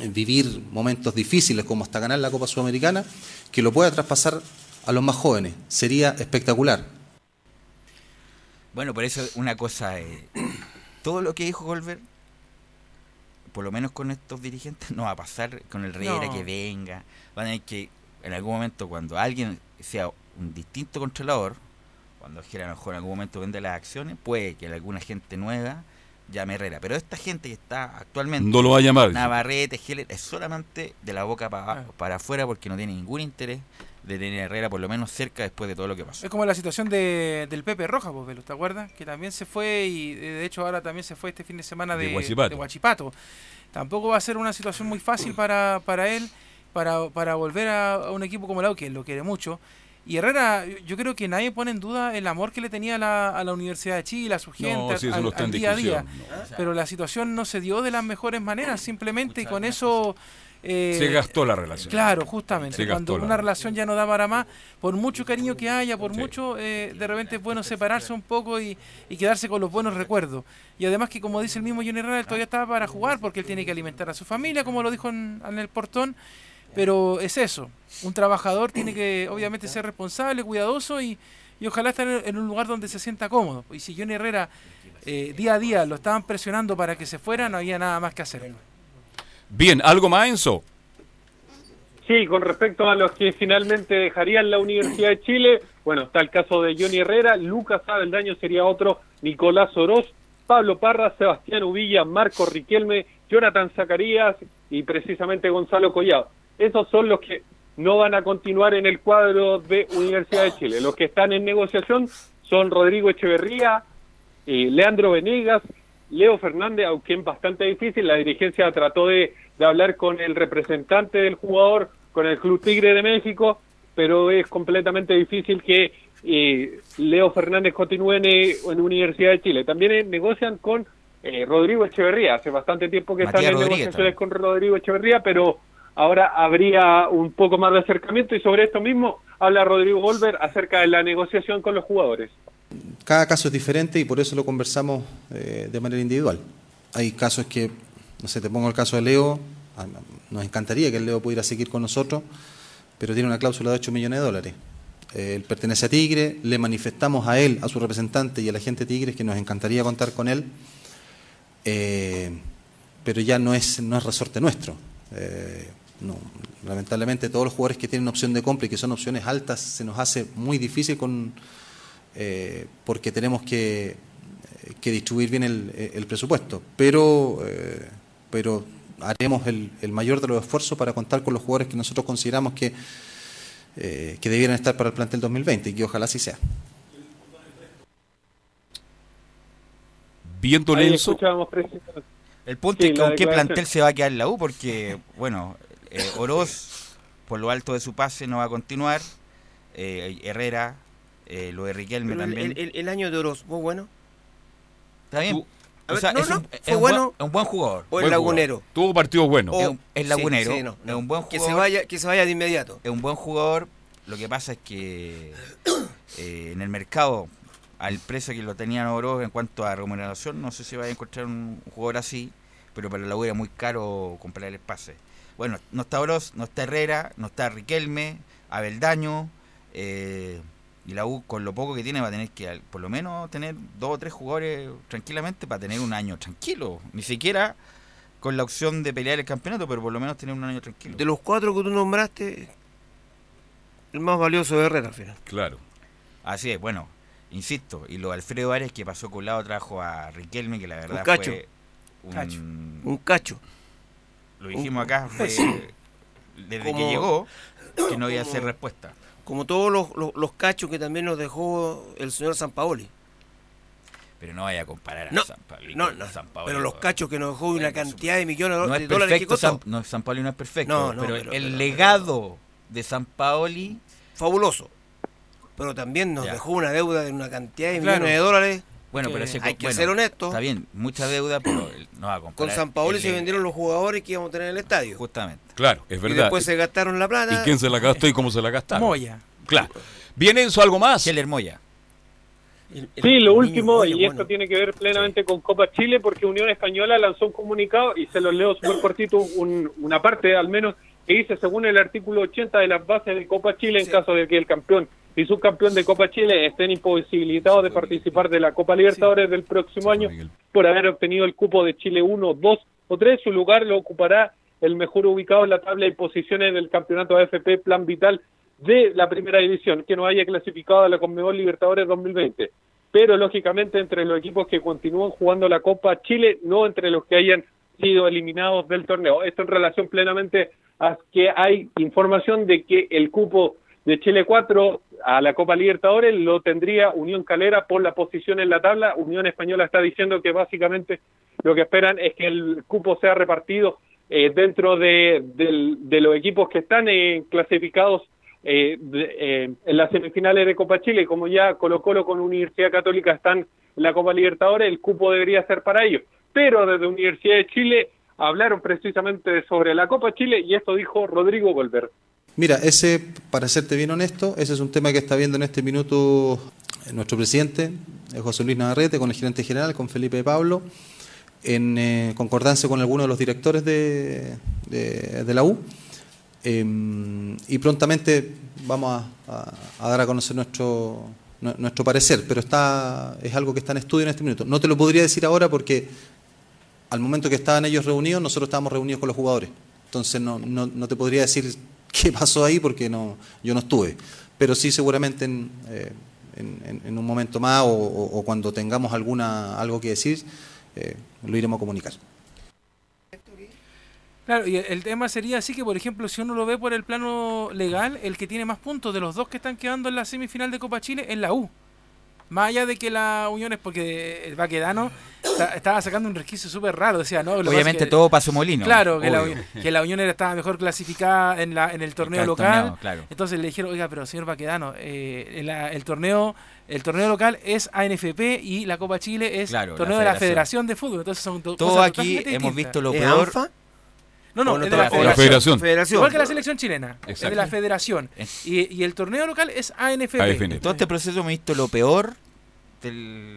vivir momentos difíciles como hasta ganar la Copa Sudamericana, que lo pueda traspasar a los más jóvenes. Sería espectacular. Bueno, por eso una cosa, eh, todo lo que dijo Golver, por lo menos con estos dirigentes, no va a pasar con el Riera no. que venga. Van a tener que, en algún momento, cuando alguien sea un distinto controlador, cuando a lo mejor en algún momento vende las acciones, puede que alguna gente nueva llame Herrera. Pero esta gente que está actualmente, no lo va a llamar. Navarrete, Heller, es solamente de la boca para, para afuera porque no tiene ningún interés de tener a Herrera por lo menos cerca después de todo lo que pasó. Es como la situación de, del Pepe Roja, pues, Velo, ¿te acuerdas? Que también se fue y de hecho ahora también se fue este fin de semana de, de, Guachipato. de Guachipato. Tampoco va a ser una situación muy fácil para, para él, para, para volver a, a un equipo como la U, que él lo quiere mucho. Y Herrera, yo creo que nadie pone en duda el amor que le tenía a la, a la Universidad de Chile, a su gente, No, al, no día a día. Pero la situación no se dio de las mejores maneras, simplemente y con eso... eh, Se gastó la relación. Claro, justamente. Se Cuando una relación ya no da para más, por mucho cariño que haya, por mucho, eh, de repente es bueno separarse un poco y, y quedarse con los buenos recuerdos. Y además que, como dice el mismo Johnny Herrera, él todavía está para jugar porque él tiene que alimentar a su familia, como lo dijo en, en el portón. Pero es eso. Un trabajador tiene que, obviamente, ser responsable, cuidadoso y, y ojalá estar en, un lugar donde se sienta cómodo. Y si Johnny Herrera eh, día a día lo estaban presionando para que se fuera, no había nada más que hacer. Bien, ¿algo más, Enzo? Sí, con respecto a los que finalmente dejarían la Universidad de Chile, bueno, está el caso de Johnny Herrera, Lucas Abeldaño sería otro, Nicolás Oroz, Pablo Parra, Sebastián Uvilla, Marco Riquelme, Jonathan Zacarías y precisamente Gonzalo Collado. Esos son los que no van a continuar en el cuadro de Universidad de Chile. Los que están en negociación son Rodrigo Echeverría, eh, Leandro Venegas, Leo Fernández, aunque es bastante difícil, la dirigencia trató de, de hablar con el representante del jugador, con el Club Tigre de México, pero es completamente difícil que eh, Leo Fernández continúe en, en Universidad de Chile. También eh, negocian con eh, Rodrigo Echeverría, hace bastante tiempo que Matías están en Rodríguez negociaciones con Rodrigo Echeverría, pero ahora habría un poco más de acercamiento y sobre esto mismo habla Rodrigo Volver acerca de la negociación con los jugadores. Cada caso es diferente y por eso lo conversamos eh, de manera individual. Hay casos que, no sé, te pongo el caso de Leo, nos encantaría que el Leo pudiera seguir con nosotros, pero tiene una cláusula de 8 millones de dólares. Eh, él pertenece a Tigre, le manifestamos a él, a su representante y a la gente de Tigres que nos encantaría contar con él, eh, pero ya no es, no es resorte nuestro. No, lamentablemente todos los jugadores que tienen opción de compra y que son opciones altas se nos hace muy difícil con, eh, porque tenemos que, que distribuir bien el, el presupuesto. Pero, eh, pero haremos el, el mayor de los esfuerzos para contar con los jugadores que nosotros consideramos que, eh, que debieran estar para el plantel 2020 y que ojalá así sea. Viendo precisamente. El punto Sí, es con qué plantel se va a quedar la U, porque, bueno, eh, Oroz, por lo alto de su pase, no va a continuar. eh, Herrera, eh, lo de Riquelme Pero también. el- el- el año de Oroz, ¿fue bueno? Está bien. O sea, no, es, no, un, es fue un bueno. un buen jugador. ¿O el buen lagunero? jugador. Tuvo partidos buenos. O- Es sí, lagunero, sí, no, es un buen Que se, jugador. vaya, que se vaya de inmediato. Es un buen jugador. Lo que pasa es que eh, en el mercado, al precio que lo tenían Oroz en cuanto a remuneración, no sé si va a encontrar un jugador así, pero para la U era muy caro comprar el pase. Bueno, no está Oroz, no está Herrera, no está Riquelme, Abeldaño, eh, y la U con lo poco que tiene va a tener que al- por lo menos tener dos o tres jugadores tranquilamente para tener un año tranquilo. Ni siquiera con la opción de pelear el campeonato, pero por lo menos tener un año tranquilo. De los cuatro que tú nombraste, el más valioso es Herrera al final. Claro. Así es, bueno, insisto, y lo de Alfredo Ares que pasó con lado trajo a Riquelme, que la verdad cacho. fue un, Cacho. Un cacho. Lo dijimos acá, desde Como- que llegó, que no iba a ser respuesta. Como todos los, los, los cachos que también nos dejó el señor Sampaoli. Pero no vaya a comparar a No, San Pablo No, no, San Paolo. pero los cachos que nos dejó una cantidad de millones de dólares que costó. San, no, San Paoli no es perfecto, No, no, pero, pero- el pero- legado de San Paoli, Fabuloso. Pero también nos Ya. dejó una deuda de una cantidad de Claro. millones de dólares. Bueno, pero ese hay que bueno, ser honesto. Está bien, mucha deuda, pero no va a comparar. Con San Paoli el se vendieron los jugadores que íbamos a tener en el estadio. Justamente. Claro, es Y verdad. después se gastaron la plata. ¿Y quién se la gastó y cómo se la gastaron? Moya. Claro. Bien, Enzo, ¿algo más? Heller Moya. El- el- Sí, lo último, Moya, y bueno. esto tiene que ver plenamente con Copa Chile, porque Unión Española lanzó un comunicado, y se los leo súper cortito, un- una parte al menos, que dice, según el artículo 80 de las bases de Copa Chile, en Sí. caso de que el campeón y subcampeón de Copa Chile estén imposibilitados de participar de la Copa Libertadores del próximo año por haber obtenido el cupo de Chile 1, 2 o 3, su lugar lo ocupará el mejor ubicado en la tabla de posiciones del campeonato AFP Plan Vital de la primera división, que no haya clasificado a la Conmebol Libertadores 2020 pero lógicamente entre los equipos que continúan jugando la Copa Chile, no entre los que hayan sido eliminados del torneo. Esto en relación plenamente que hay información de que el cupo de Chile 4 a la Copa Libertadores lo tendría Unión Calera por la posición en la tabla. Unión Española está diciendo que básicamente lo que esperan es que el cupo sea repartido eh, dentro de, del- de los equipos que están eh, clasificados eh, de- eh, en las semifinales de Copa Chile, como ya Colo Colo con Universidad Católica están en la Copa Libertadores, el cupo debería ser para ellos. Pero desde Universidad de Chile hablaron precisamente sobre la Copa Chile y esto dijo Rodrigo Golver. Mira, ese, para serte bien honesto, ese es un tema que está viendo en este minuto nuestro presidente, eh, José Luis Navarrete, con el gerente general, con Felipe Pablo, en eh, concordancia con algunos de los directores de, de- la U. Eh, y prontamente vamos a, a- dar a conocer nuestro, nu- nuestro parecer, pero está es algo que está en estudio en este minuto. No te lo podría decir ahora porque al momento que estaban ellos reunidos, nosotros estábamos reunidos con los jugadores. Entonces no, no, no te podría decir qué pasó ahí porque no, yo no estuve. Pero sí seguramente en, eh, en- en- un momento más o, cuando tengamos alguna algo que decir, eh, lo iremos a comunicar. Claro, y el tema sería así que, por ejemplo, si uno lo ve por el plano legal, el que tiene más puntos de los dos que están quedando en la semifinal de Copa Chile es la U. Más allá de que la Unión es porque el Baquedano está- estaba sacando un resquicio súper raro. O sea, ¿no? Lo Obviamente que- todo pasó molino. Claro, que la, que la Unión era- estaba mejor clasificada en, la, en el torneo el local. torneo, claro. Entonces le dijeron, oiga, pero señor Baquedano, eh, el, el torneo el torneo local es ANFP y la Copa Chile es Claro, la torneo de la federación. De Fútbol. Entonces son do- Todos cosas aquí hemos distintas. visto lo ¿Es peor. ANFA? No, no, ¿O no es de la federación. federación. Igual que la selección chilena, es de Exacto. la federación. Y, y el torneo local es ANFP. AFN. En todo este proceso hemos visto lo peor de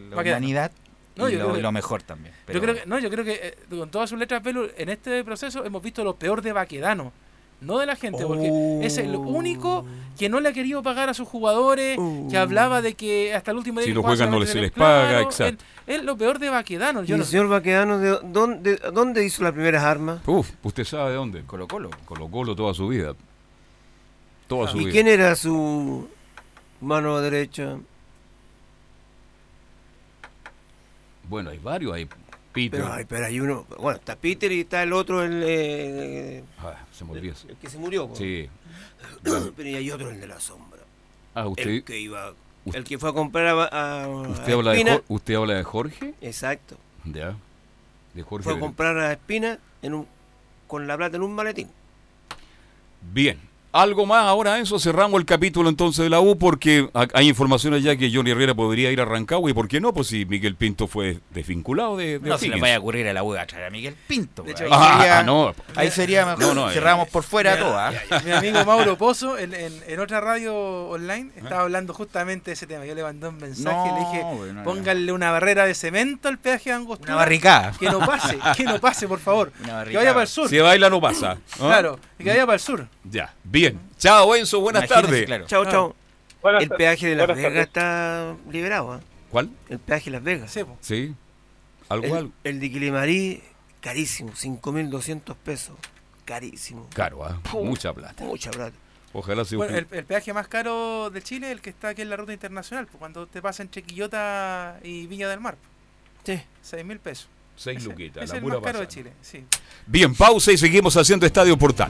la humanidad No, y yo lo, creo que- lo mejor también. Yo creo que, no, yo creo que eh, con todas sus letras, Pelu, en este proceso hemos visto lo peor de Baquedano. No de la gente, porque es el único que no le ha querido pagar a sus jugadores, que hablaba de que hasta el último día Si no jugaba juegan, no solamente se les paga, exacto. él- Es lo peor de Baquedano. ¿Y Yo el no, señor Baquedano de dónde, dónde hizo las primeras armas? Uf, usted sabe de dónde. Colo Colo. Colo Colo toda su vida. Toda su ¿Y vida. quién era su mano derecha? Bueno, hay varios. Hay Peter. Pero, ay, pero hay uno. Bueno, está Peter y está el otro, el, eh, Ah, se olvidó. el que se murió. po. Sí. Pero y hay otro, el de la sombra. Ah, usted, El que iba. usted- El que fue a comprar a. a- usted, a habla de, Espina. Usted habla de Jorge. Exacto. Ya. De Jorge. Fue a comprar a Espina en un, con la plata en un maletín. Bien. Algo más ahora, eso cerramos el capítulo entonces de la U porque ha- hay informaciones ya que Johnny Herrera podría ir a Rancagua y por qué no, pues si Miguel Pinto fue desvinculado de, de No se le vaya a ocurrir a la U a traer a Miguel Pinto. De pues. hecho, ahí, Ah, sería, ah, no. ahí sería mejor. No, no, eh. cerramos por fuera todo. ¿ah? Mi amigo Mauro Pozo, en, en- en otra radio online, estaba hablando justamente de ese tema. Yo le mandé un mensaje y le dije, No, bueno, no. pónganle una barrera de cemento al peaje de Angostura. Una barricada. Que no pase, que no pase, por favor. Una Que vaya para el sur. Si baila no pasa. ¿no? Claro, que vaya para el sur. Ya. Bien. Chao, Enzo. Buenas Imagínense, tardes. claro. Chao, Ah. chao. Buenas El peaje de Las Vegas tardes. está liberado. ¿ah? ¿Cuál? El peaje de Las Vegas. Sí. Sí. Algo, El, algo. el de Quilimarí, carísimo, 5.200 pesos. Carísimo. Caro, ¿ah? Puh. Mucha plata. Mucha plata. Ojalá se Bueno, el, el peaje más caro de Chile es el que está aquí en la ruta internacional, cuando te pasa entre Quillota y Viña del Mar. Sí. 6 mil pesos. Seis Ese- luquitas, Es la el pura más caro de. Chile, sí. Bien, pausa y seguimos haciendo Estadio Portal.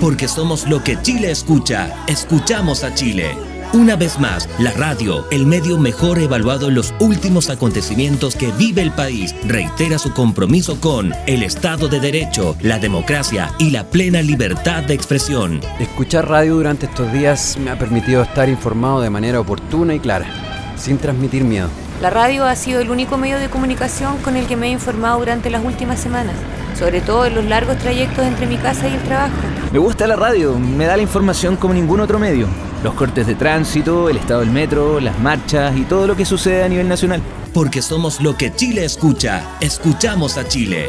Porque somos lo que Chile escucha. Escuchamos a Chile. Una vez más, la radio, el medio mejor evaluado en los últimos acontecimientos que vive el país, reitera su compromiso con el Estado de Derecho, la democracia y la plena libertad de expresión. Escuchar radio durante estos días me ha permitido estar informado de manera oportuna y clara, sin transmitir miedo. La radio ha sido el único medio de comunicación con el que me he informado durante las últimas semanas, sobre todo en los largos trayectos entre mi casa y el trabajo. Me gusta la radio, me da la información como ningún otro medio. Los cortes de tránsito, el estado del metro, las marchas y todo lo que sucede a nivel nacional. Porque somos lo que Chile escucha. Escuchamos a Chile.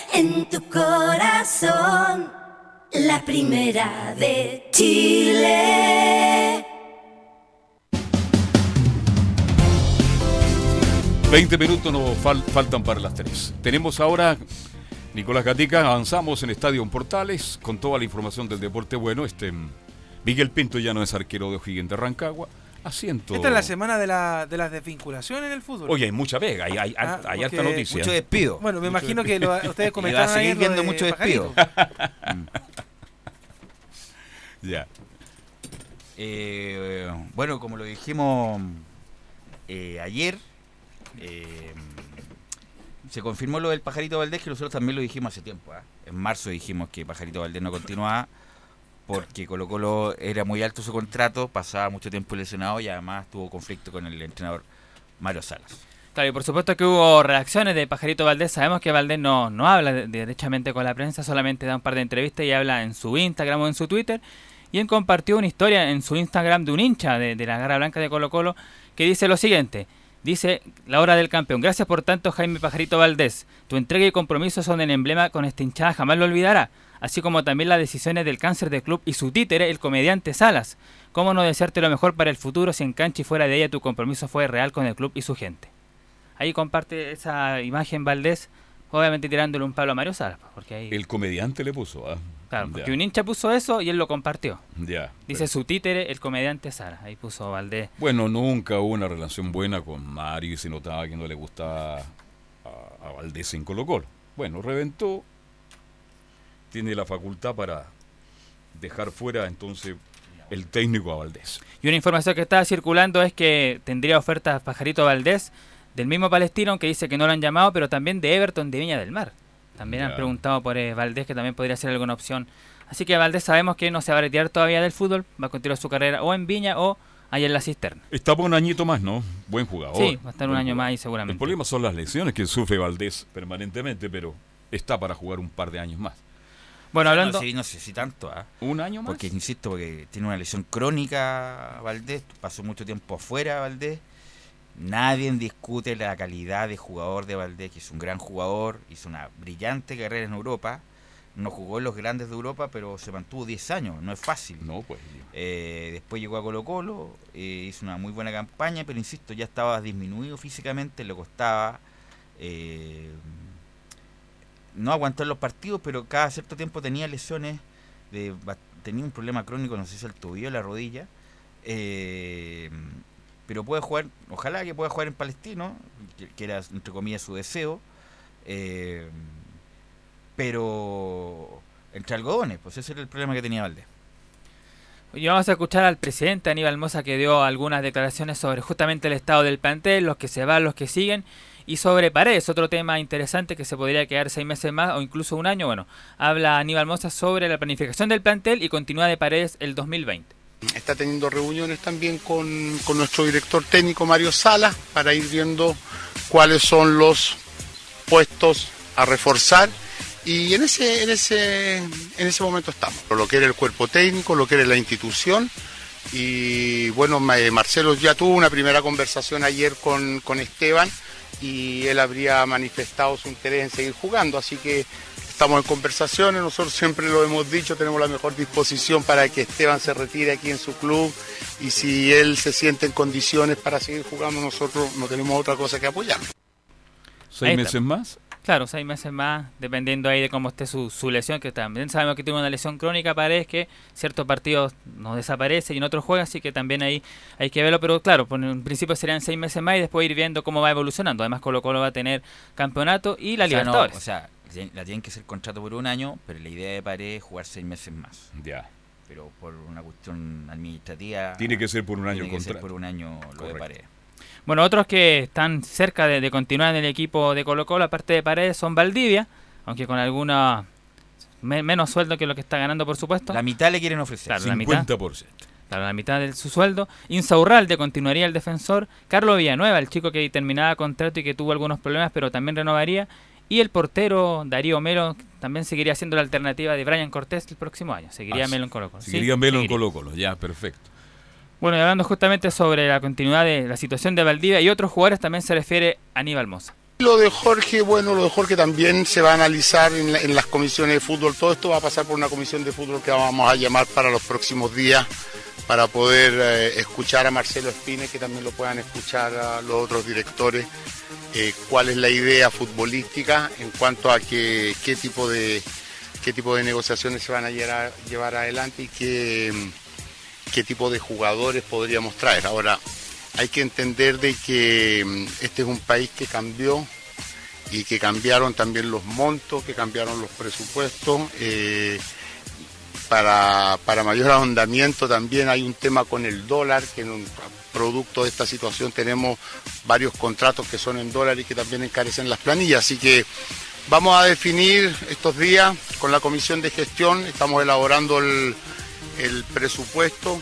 en tu corazón, la primera de Chile. 20 minutos nos fal- faltan para las 3. Tenemos ahora, Nicolás Gatica, avanzamos en Estadio Portales con toda la información del deporte bueno. Este Miguel Pinto ya no es arquero de O'Higgins de Rancagua. Asiento. Esta es la semana de, la, de las desvinculaciones en el fútbol. Oye, hay mucha vega, hay, hay, Ah, hay harta noticia. Mucho despido. Bueno, me Mucho imagino que lo- ustedes Y va comentaron a seguir viendo de mucho despido. Ya. Eh, bueno, como lo dijimos eh, ayer, eh, se confirmó lo del Pajarito Valdés, que nosotros también lo dijimos hace tiempo. ¿ah? En marzo dijimos que Pajarito Valdés no continuaba porque Colo Colo era muy alto su contrato, pasaba mucho tiempo lesionado y además tuvo conflicto con el entrenador Mario Salas. Claro, y por supuesto que hubo reacciones de Pajarito Valdés. Sabemos que Valdés no, no habla de- derechamente con la prensa, solamente da un par de entrevistas y habla en su Instagram o en su Twitter. Y él compartió una historia en su Instagram de un hincha de, la Garra Blanca de Colo Colo que dice lo siguiente. Dice, la hora del campeón. Gracias por tanto, Jaime Pajarito Valdés. Tu entrega y compromiso son el emblema con esta hinchada, jamás lo olvidará. Así como también las decisiones del cáncer del club y su títere, el comediante Salas. ¿Cómo no desearte lo mejor para el futuro si en cancha y fuera de ella tu compromiso fue real con el club y su gente? Ahí comparte esa imagen Valdés, obviamente tirándole un palo a Mario Salas. Porque ahí, El comediante le puso, ¿ah? claro, porque un hincha puso eso y él lo compartió. Ya. Dice su títere, el comediante Salas. Ahí puso Valdés. Bueno, nunca hubo una relación buena con Mario y se notaba que no le gustaba a, a Valdés en Colo Colo. Bueno, reventó. Tiene la facultad para dejar fuera entonces el técnico a Valdés. Y una información que está circulando es que tendría ofertas Pajarito Valdés del mismo Palestino, aunque dice que no lo han llamado, pero también de Everton de Viña del Mar. También han preguntado por eh, Valdés, que también podría ser alguna opción. Así que Valdés sabemos que no se va a retirar todavía del fútbol, va a continuar su carrera o en Viña o allá en la cisterna. Está por un añito más, ¿no? Buen jugador. Sí, va a estar un año jugador. más y El seguramente. problema son las lesiones que sufre Valdés permanentemente, pero está para jugar un par de años más. Bueno, hablando... No sé, no sé si tanto, ¿ah? ¿Un año más? Porque, insisto, porque tiene una lesión crónica Valdés, pasó mucho tiempo afuera Valdés. Nadie discute la calidad de jugador de Valdés, que es un gran jugador, hizo una brillante carrera en Europa. No jugó en los grandes de Europa, pero se mantuvo 10 años, no es fácil. No, pues. Eh, después llegó a Colo Colo, eh, hizo una muy buena campaña, pero insisto, ya estaba disminuido físicamente, le costaba eh, no aguantar los partidos, pero cada cierto tiempo tenía lesiones, de, tenía un problema crónico, no sé si el tobillo o la rodilla, eh, pero puede jugar, ojalá que pueda jugar en Palestino, que, que era entre comillas su deseo, eh, pero entre algodones, pues ese era el problema que tenía Valdés. Y vamos a escuchar al presidente Aníbal Mosa que dio algunas declaraciones sobre justamente el estado del plantel, los que se van, los que siguen, y sobre Paredes, otro tema interesante que se podría quedar seis meses más o incluso un año. Bueno, habla Aníbal Mosa sobre la planificación del plantel y continúa de Paredes el 2020. Está teniendo reuniones también con, con nuestro director técnico Mario Sala para ir viendo cuáles son los puestos a reforzar y en ese, en ese, en ese momento estamos. Lo que era el cuerpo técnico, lo que era la institución y bueno, eh, Marcelo ya tuvo una primera conversación ayer con, con Esteban y él habría manifestado su interés en seguir jugando, así que estamos en conversaciones, nosotros siempre lo hemos dicho, tenemos la mejor disposición para que Esteban se retire aquí en su club y si él se siente en condiciones para seguir jugando, nosotros no tenemos otra cosa que apoyarlo. ¿Seis meses más? Claro, seis meses más, dependiendo ahí de cómo esté su, su lesión, que también sabemos que tiene una lesión crónica, parece que ciertos partidos no desaparece y en otros juega, así que también ahí hay que verlo, pero claro, por en principio serían seis meses más y después ir viendo cómo va evolucionando. Además Colo Colo va a tener campeonato y la O sea, no, o sea, la tienen que hacer contrato por un año, pero la idea de Paredes es jugar seis meses más. Ya. Pero por una cuestión administrativa. Tiene que ser por un año tiene que ser contrato. por un año lo de. Paredes. Bueno, otros que están cerca de, de continuar en el equipo de Colo Colo, aparte de Paredes, son Valdivia, aunque con alguna me- menos sueldo que lo que está ganando, por supuesto. La mitad le quieren ofrecer. Claro, la mitad. 50%. Claro, la mitad de su sueldo. Insaurralde continuaría el defensor. Carlos Villanueva, el chico que terminaba contrato y que tuvo algunos problemas, pero también renovaría. Y el portero Darío Melo también seguiría siendo la alternativa de Brian Cortés el próximo año. Seguiría Ah, Melo en Colo Colo. Sí, Seguiría Melo en. Colo Colo, ya, perfecto. Bueno, y hablando justamente sobre la continuidad de la situación de Valdivia y otros jugadores, también se refiere a Aníbal Moza. Lo de Jorge, bueno, lo de Jorge también se va a analizar en, la- en las comisiones de fútbol. Todo esto va a pasar por una comisión de fútbol que vamos a llamar para los próximos días para poder eh, escuchar a Marcelo Espine, que también lo puedan escuchar a los otros directores, eh, cuál es la idea futbolística en cuanto a que- qué tipo de qué tipo de negociaciones se van a llevar, llevar adelante y qué, qué tipo de jugadores podríamos traer. Ahora, hay que entender de que mm, este es un país que cambió y que cambiaron también los montos, que cambiaron los presupuestos. eh, para, para mayor ahondamiento también hay un tema con el dólar, que en un producto de esta situación tenemos varios contratos que son en dólar y que también encarecen las planillas. Así que vamos a definir estos días con la comisión de gestión, estamos elaborando el, el presupuesto,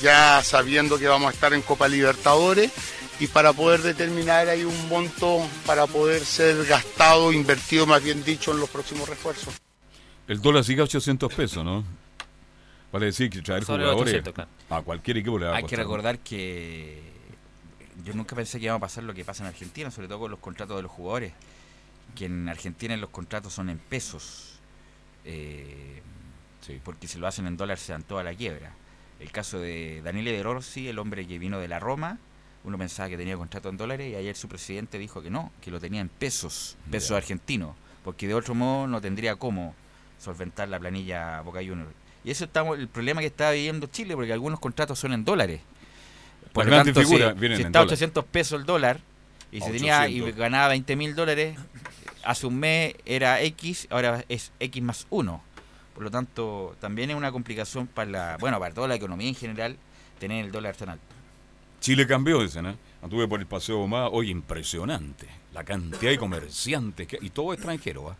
ya sabiendo que vamos a estar en Copa Libertadores y para poder determinar ahí un monto para poder ser gastado, invertido más bien dicho, en los próximos refuerzos. El dólar sigue a 800 pesos, ¿no? Vale decir que traer Sobre jugadores 800, claro. a cualquier equipo le va a Hay que recordar que yo nunca pensé que iba a pasar lo que pasa en Argentina, sobre todo con los contratos de los jugadores. Que en Argentina los contratos son en pesos. eh, Porque si lo hacen en dólares se dan toda la quiebra. El caso de Daniele De Rossi, el hombre que vino de la Roma, uno pensaba que tenía contrato en dólares y ayer su presidente dijo que no, que lo tenía en pesos, pesos argentinos, porque de otro modo no tendría cómo solventar la planilla Boca Juniors. Y eso estamos el problema que está viviendo Chile, porque algunos contratos son en dólares. Por lo tanto, si- si está a dólares. 800 pesos el dólar y se tenía y 800. ganaba 20 mil dólares, hace un mes era X, ahora es X más 1. Por lo tanto, también es una complicación para la, bueno, para toda la economía en general, tener el dólar tan alto. Chile cambió, dicen, ¿eh? Anduve por el Paseo más, hoy impresionante. La cantidad de comerciantes y todo extranjero, ¿ah?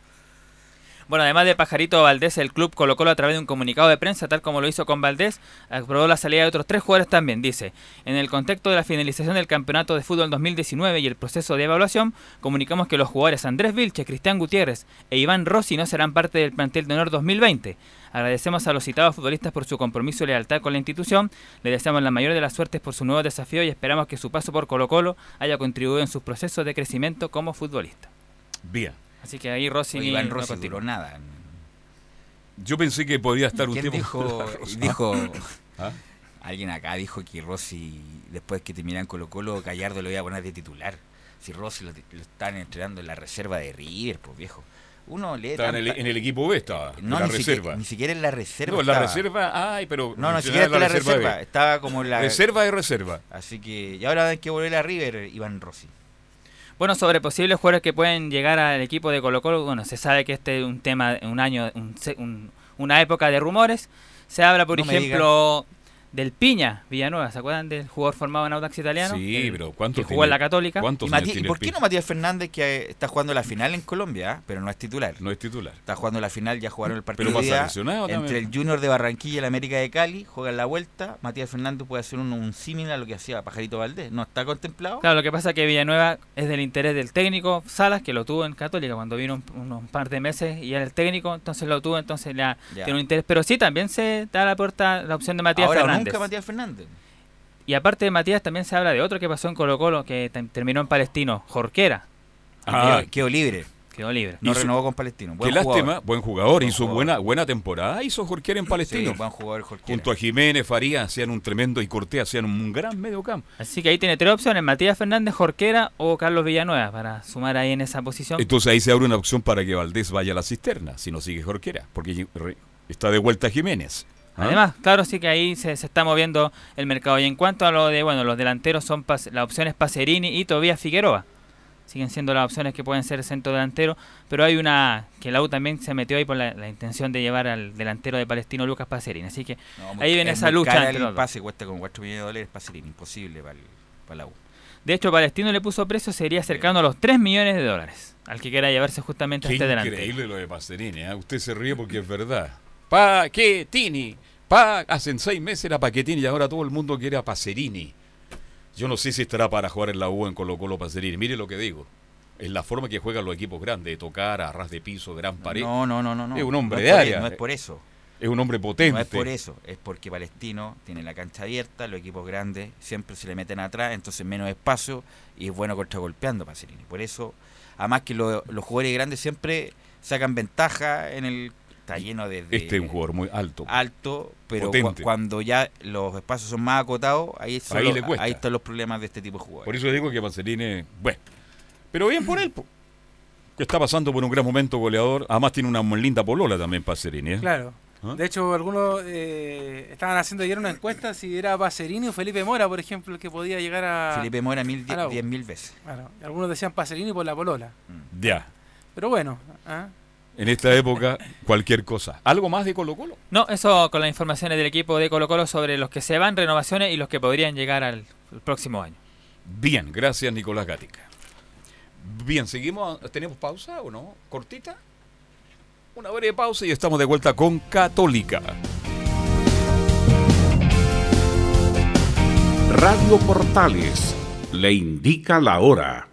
Bueno, además de Pajarito Valdés, el club Colo Colo a través de un comunicado de prensa, tal como lo hizo con Valdés, aprobó la salida de otros tres jugadores también. Dice, en el contexto de la finalización del Campeonato de Fútbol 2019 y el proceso de evaluación, comunicamos que los jugadores Andrés Vilche, Cristian Gutiérrez e Iván Rossi no serán parte del plantel de honor 2020. Agradecemos a los citados futbolistas por su compromiso y lealtad con la institución, le deseamos la mayor de las suertes por su nuevo desafío y esperamos que su paso por Colo Colo haya contribuido en sus procesos de crecimiento como futbolista. Bien. Así que ahí Rossi Oye, ni- Iván no Rossi continúa. duró nada. Yo pensé que podía estar un ¿Quién tiempo. dijo, dijo ¿Ah? alguien acá dijo que Rossi después que terminan Colo Colo Gallardo lo iba a poner de titular si Rossi lo, lo están entrenando en la reserva de River pues viejo uno lee Estaba en el, en el equipo B, estaba. no en la ni siquiera, reserva. ni siquiera en la reserva No, en la estaba. reserva, ay, pero. no no ni siquiera en la reserva, B. estaba como en la Reserva de reserva. así que y ahora hay que volver a River Iván Rossi Bueno, sobre posibles jugadores que pueden llegar al equipo de Colo Colo, bueno, se sabe que este es un tema, un año, un un- una época de rumores. Se habla, por No ejemplo, del Piña Villanueva, ¿se acuerdan del jugador formado en Audax Italiano? Sí, El- pero ¿cuántos Que jugó en la Católica. cuántos y, ¿y por qué no Matías Fernández que está jugando la final en Colombia ah? pero no es titular No es titular. Está jugando la final, ya jugaron el partido Pero hoy pasa día lesionado entre también. el Junior de Barranquilla y el América de Cali, juegan la vuelta, Matías Fernández puede hacer un, un símil a lo que hacía Pajarito Valdés, ¿no está contemplado? Claro, lo que pasa es que Villanueva es del interés del técnico Salas, que lo tuvo en Católica cuando vino un, unos par de meses y era el técnico, entonces lo tuvo, entonces le ha- tiene un interés. Pero sí, también se da la puerta la opción de Matías Ahora o Fernández. nunca Matías Fernández. Y aparte de Matías, también se habla de otro que pasó en Colo Colo, que terminó en Palestino, Jorquera. Ah. Quedó, quedó libre. Quedó libre. No Hizo- renovó con Palestino. Qué Buen lástima, jugador. buen jugador, Buen hizo jugador. buena buena temporada, hizo Jorquera en Palestino. Sí, buen jugador Jorquera. Junto a Jiménez, Faría, hacían un tremendo y Cortés hacían un gran medio campo. Así que ahí tiene tres opciones, Matías Fernández, Jorquera o Carlos Villanueva para sumar ahí en esa posición. Entonces ahí se abre una opción para que Valdés vaya a la cisterna, si no sigue Jorquera, porque está de vuelta Jiménez. ¿Ah? Además, claro, sí que ahí se, se está moviendo el mercado. Y en cuanto a lo de, bueno, los delanteros son pas- la opción es Pacerini y Tobías Figueroa. Siguen siendo las opciones que pueden ser centro delantero, pero hay una que la U también se metió ahí por la, la intención de llevar al delantero de Palestino Lucas Pacerini. Así que No, ahí viene es esa lucha cara entre el pase cuesta con 4 millones de dólares, Pacerini, imposible para, el- para la U. De hecho, Palestino le puso precio, sería cercano a los 3 millones de dólares. Al que quiera llevarse justamente a Qué este delantero. increíble lo de Pacerini, ¿eh? usted se ríe porque es verdad. Paquetini, pa, hace seis meses era Paquetini y ahora todo el mundo quiere a Pacerini. Yo no sé si estará para jugar en la U en Colo Colo Pacerini. Mire lo que digo. Es la forma que juegan los equipos grandes, de tocar a ras de piso, gran pared. No, no, no, no, no. Es un hombre No de es área. no es por eso. Es un hombre potente. No es por eso, es porque Palestino tiene la cancha abierta, los equipos grandes siempre se le meten atrás, entonces menos espacio y es bueno contragolpeando Pacerini. Por eso, además que lo- los jugadores grandes siempre sacan ventaja en el... Está lleno de... de- Este es un jugador muy alto. alto, pero cu- cuando ya los espacios son más acotados, ahí, son Ahí los- están los problemas de este tipo de jugadores. Por eso digo que Pacerini, bueno, pero bien por él, po. que está pasando por un gran momento goleador. Además tiene una muy linda polola también Pacerini. ¿eh? Claro. ¿Ah? De hecho, algunos eh, estaban haciendo ayer una encuesta si era Pacerini o Felipe Mora, por ejemplo, el que podía llegar a. Felipe Mora mil, U. diez mil veces. Claro, algunos decían Pacerini por la polola. Ya, Pero bueno, ¿ah? En esta época cualquier cosa. ¿Algo más de Colo Colo? No, eso con las informaciones del equipo de Colo Colo sobre los que se van, renovaciones y los que podrían llegar al, al próximo año. Bien, gracias Nicolás Gatica. Bien, seguimos. ¿Tenemos pausa o no? ¿Cortita? Una breve pausa y estamos de vuelta con Católica. Radio Portales le indica la hora.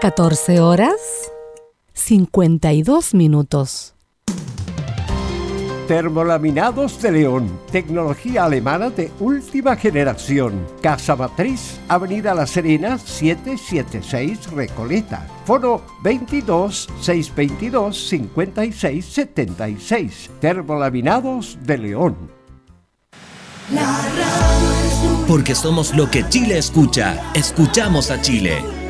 14 horas 52 minutos. Termolaminados de León, tecnología alemana de última generación. Casa Matriz, Avenida La Serena, 776 Recoleta. Foro 22 622 56 76. Termolaminados de León. Porque somos lo que Chile escucha. Escuchamos a Chile.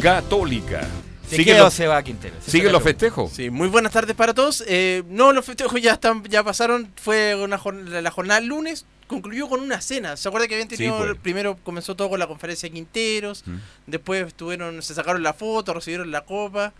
Católica. ¿Se ¿Siguen queda los- o se va Quintero? Se ¿Siguen saca los todo. festejos? Sí, muy buenas tardes para todos. Eh, no, los festejos ya están, ya pasaron. Fue una jorn- la jornada lunes. Concluyó con una cena. ¿Se acuerda que habían Sí, tenido pues. primero comenzó todo con la conferencia de Quinteros, Mm. después tuvieron, se sacaron la foto, recibieron la copa,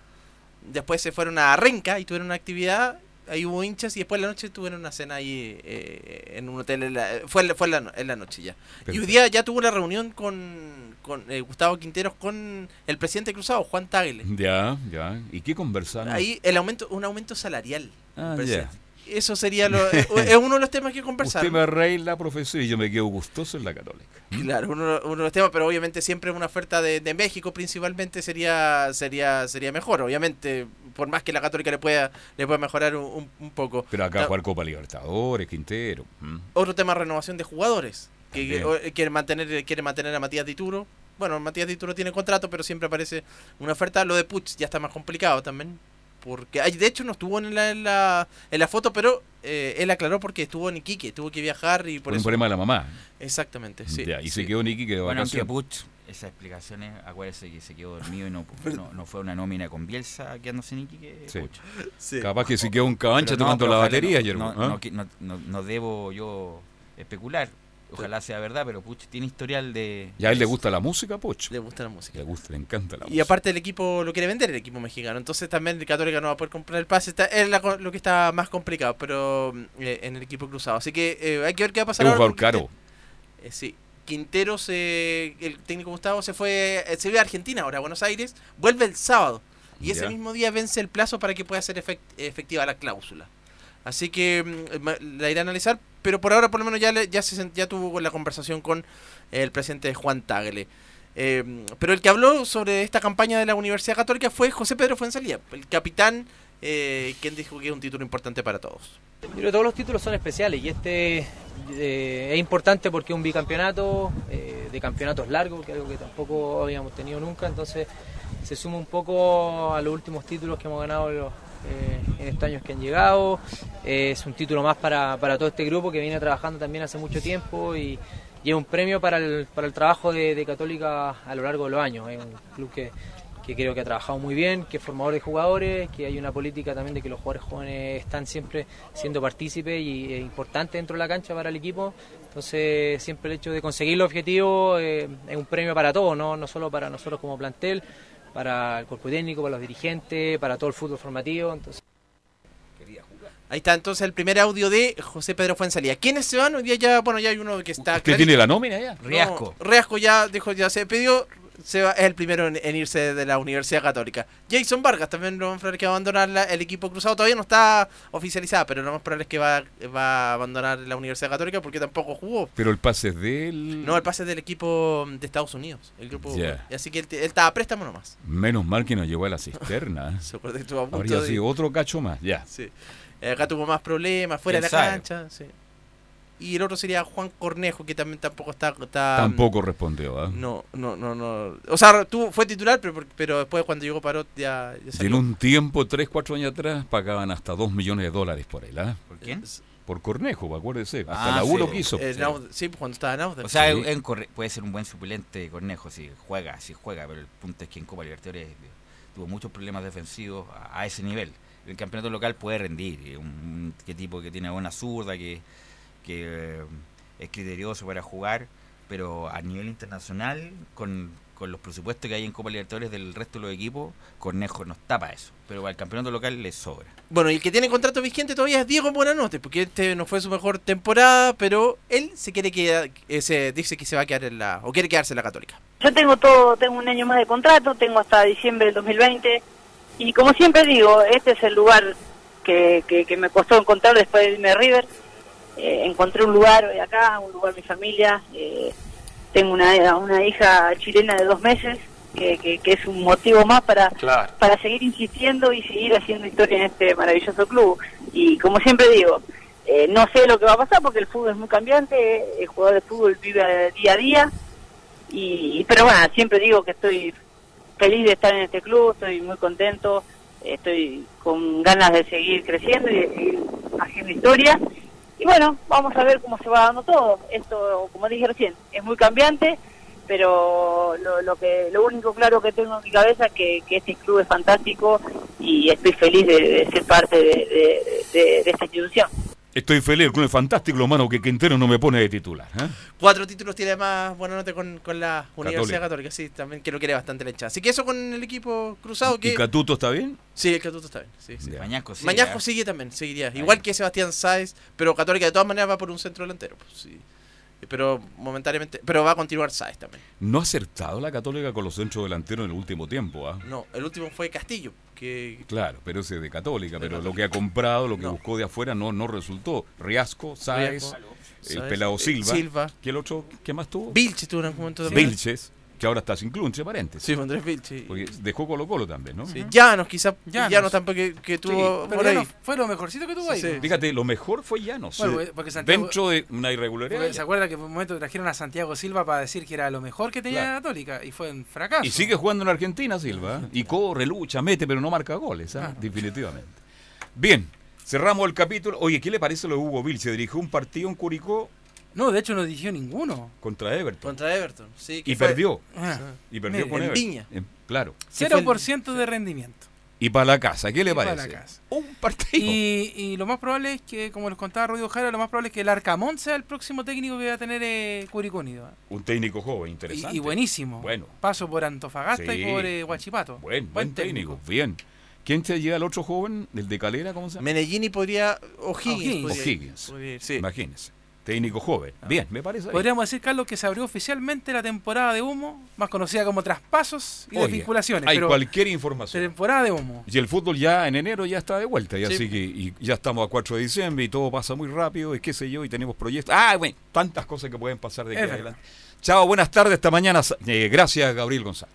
después se fueron a Renca y tuvieron una actividad ahí hubo hinchas y después en la noche tuvieron una cena ahí eh, en un hotel, en la- fue, en la- fue en la, en la noche ya. Y hoy día ya tuvo una reunión con, con eh, Gustavo Quinteros con el presidente cruzado, Juan Tagle. Ya, ya. ¿Y qué conversaron? Ahí el aumento, un aumento salarial. Ah, presidente. Eso sería lo, eh, es uno de los temas que conversar. Usted me arregla, profesor, y yo me quedo gustoso en la católica. Claro, uno, uno de los temas, pero obviamente siempre una oferta de, de México principalmente sería sería sería mejor, obviamente, por más que la Católica le pueda le pueda mejorar un, un- poco. Pero acá jugar Copa Libertadores, Quintero. ¿m? Otro tema renovación de jugadores, que, que- quiere mantener quiere mantener a Matías Dituro. Bueno, Matías Dituro tiene contrato, pero siempre aparece una oferta. Lo de Puch ya está más complicado también. Porque ay, de hecho no estuvo en la, en la, en la foto, pero eh, él aclaró porque estuvo en Iquique, tuvo que viajar y por, Por un eso. problema de la mamá. Exactamente, sí. Ya, y sí. se quedó Niki que de Bueno, aunque. Puch, esas explicaciones, acuérdese que se quedó dormido y no, no, no fue una nómina con Bielsa quedándose en Iquique. Sí. Capaz que se quedó un cabancha no, tomando la batería, no, Yerbo, no, no, que- no- no- no debo yo especular. Ojalá sea verdad, pero Puch tiene historial de. ¿Y a él le gusta la música, Poch? Le gusta la música. Le gusta, le encanta la Y música. aparte el equipo lo quiere vender, el equipo mexicano. Entonces también el Católica no va a poder comprar el pase. Está, es la co- lo que está más complicado, pero eh, en el equipo cruzado. Así que eh, hay que ver qué va a Es pasar un ahora jugador con caro. Eh, sí. Quinteros, eh, el técnico Gustavo se fue, eh, se vive a Argentina ahora, a Buenos Aires. Vuelve el sábado. Y ese mismo día vence el plazo para que pueda ser efect- efectiva la cláusula. Así que mm, la iré a analizar, pero por ahora por lo menos ya, le- ya, se, ya tuvo la conversación con el presidente Juan Tagle. Eh, pero el que habló sobre esta campaña de la Universidad Católica fue José Pedro Fuenzalía, el capitán, eh, quien dijo que es un título importante para todos. Yo creo que todos los títulos son especiales y este eh, es importante porque es un bicampeonato eh, de campeonatos largos, que es algo que tampoco habíamos tenido nunca, entonces se suma un poco a los últimos títulos que hemos ganado los, eh, en estos años que han llegado. Eh, es un título más para, para todo este grupo que viene trabajando también hace mucho tiempo y, y es un premio para el, para el trabajo de, de Católica a lo largo de los años. Es un club que, que creo que ha trabajado muy bien, que es formador de jugadores, que hay una política también de que los jugadores jóvenes están siempre siendo partícipes y es importante dentro de la cancha para el equipo. Entonces siempre el hecho de conseguir los objetivos eh, es un premio para todos, ¿no? no solo para nosotros como plantel, para el cuerpo técnico, para los dirigentes, para todo el fútbol formativo. Entonces, Ahí está entonces el primer audio de José Pedro Fuenzalía. ¿Quiénes se van? Hoy día ya, bueno, ya hay uno que está... ¿Usted clarito. tiene la nómina ya? No, Riasco. Riasco ya dijo, ya se pidió, se va- es el primero en, en irse de la Universidad Católica. Jason Vargas también lo más probable que va a abandonar la- el equipo cruzado. Todavía no está oficializada, pero lo más probable es que va, va a abandonar la Universidad Católica porque tampoco jugó. Pero el pase es de él. No, el pase es del equipo de Estados Unidos. El grupo, Ya. Así que él, él estaba a préstamo nomás. Menos mal que nos llevó a la cisterna. Se acuerda que estuvo a punto Habría de- sido otro cacho más, ya. Sí. Acá tuvo más problemas, fuera de la cancha. sí. Y el otro sería Juan Cornejo, que también tampoco está... está Tampoco respondió, ¿ah? No, no, no, no. O sea, tuvo, fue titular, pero, pero después cuando llegó Parot ya, ya Y en un tiempo, 3, 4 años atrás, pagaban hasta 2 millones de dólares por él, ¿ah? ¿Por quién? Por Cornejo, acuérdese. Hasta Ah, la sí. U lo quiso. Eh, Naud- sí, cuando estaba en Audax. O sea, Sí. corre- puede ser un buen suplente Cornejo si juega, si juega, pero el punto es que en Copa Libertadores tuvo muchos problemas defensivos a, a ese nivel. El campeonato local puede rendir, un, un qué tipo que tiene buena zurda, que, que eh, es criterioso para jugar, pero a nivel internacional, con, con los presupuestos que hay en Copa Libertadores del resto de los equipos, Cornejo nos tapa eso, pero para el campeonato local le sobra. Bueno, y el que tiene contrato vigente todavía es Diego Buenanote, porque este no fue su mejor temporada, pero él se quiere quedar, eh, se dice que se va a quedar en la, o quiere quedarse en la Católica. Yo tengo todo, tengo un año más de contrato, tengo hasta diciembre del 2020 y como siempre digo, este es el lugar que, que, que me costó encontrar después de irme a River. Eh, encontré un lugar hoy acá, un lugar mi familia. eh, tengo una, una hija chilena de dos meses que, que, que es un motivo más para, para seguir insistiendo y seguir haciendo historia en este maravilloso club. Y como siempre digo, eh, no sé lo que va a pasar porque el fútbol es muy cambiante, el jugador de fútbol vive día a día. Y, pero bueno, siempre digo que estoy feliz de estar en este club, estoy muy contento, estoy con ganas de seguir creciendo y de seguir haciendo historia. Y bueno, vamos a ver cómo se va dando todo. Esto, como dije recién, es muy cambiante, pero lo, lo que lo único claro que tengo en mi cabeza es que, este club es fantástico y estoy feliz de, ser parte de esta institución. Estoy feliz, el club es fantástico, lo malo que Quintero no me pone de titular. ¿eh? Cuatro títulos tiene más buena nota con, con la Universidad Católica. Católica, sí, también que lo quiere bastante la hinchada. Así que eso con el equipo cruzado que... ¿Y Catuto está bien? Sí, el Catuto está bien. Sí. Mañasco sigue, Mañasco ¿eh? sigue también, seguiría. Igual que Sebastián Sáez, pero Católica de todas maneras va por un centro delantero. pues, sí. Pero momentáneamente, pero va a continuar Sáez también. No ha acertado la Católica con los centros delanteros en el último tiempo. ¿ah? No, el último fue Castillo, que Claro, pero ese de Católica, pero lo que ha comprado, lo que buscó de afuera no, no resultó. Riasco, Sáez, Riasco, el pelado eh, Silva. Silva. ¿Qué el otro? ¿Qué más tuvo? Vilches tuvo en algún momento también. Vilches, que ahora está sin club, entre paréntesis. Sí, Andrés Vilches. Porque dejó Colo Colo también, ¿no? Sí, Llanos, quizás Llanos. Llanos tampoco que, que tuvo pero por ahí. Llanos fue lo mejorcito que tuvo ahí. Sí, pues. Fíjate, lo mejor fue Llanos. Bueno, Sí. porque Santiago- Dentro de una irregularidad. Porque ¿Se acuerda que por un momento trajeron a Santiago Silva para decir que era lo mejor que tenía Claro. Católica? Y fue un fracaso. Y sigue jugando en Argentina, Silva. ¿eh? Y corre, lucha, mete, pero no marca goles, ¿ah? definitivamente. Bien, cerramos el capítulo. Oye, ¿qué le parece lo de Hugo Vilche? Dirigió un partido en Curicó No, de hecho no dirigió ninguno. contra Everton. Contra Everton, sí. que y fue- perdió. Ah. Y perdió Mire, con en Everton. Viña. En- claro. 0% de rendimiento. Y para la casa, ¿qué le Y para parece? la casa. Un partido. Y, y lo más probable es que, como les contaba Rodrigo Jara, lo más probable es que el Arcamón sea el próximo técnico que va a tener eh, Curicó Unido. Un técnico joven, interesante. y buenísimo. Bueno, Paso por Antofagasta Sí. y por eh, Huachipato. buen, buen técnico. Bien. ¿Quién te llega el otro joven? ¿El de Calera? ¿Cómo se llama? Medellini podría. O'Higgins. O'Higgins. podría- O'Higgins. podría ir, sí. Imagínense. Técnico joven. Bien, me parece. bien. Podríamos decir, Carlos, que se abrió oficialmente la temporada de humo, más conocida como traspasos y Oye, desvinculaciones. Hay pero cualquier información. temporada de humo. Y el fútbol ya en enero ya está de vuelta, y Sí. así que y ya estamos a 4 de diciembre y todo pasa muy rápido, y qué sé yo, y tenemos proyectos. Ah, bueno, tantas cosas que pueden pasar de aquí adelante. Chao, buenas tardes, esta mañana. Eh, gracias, Gabriel González.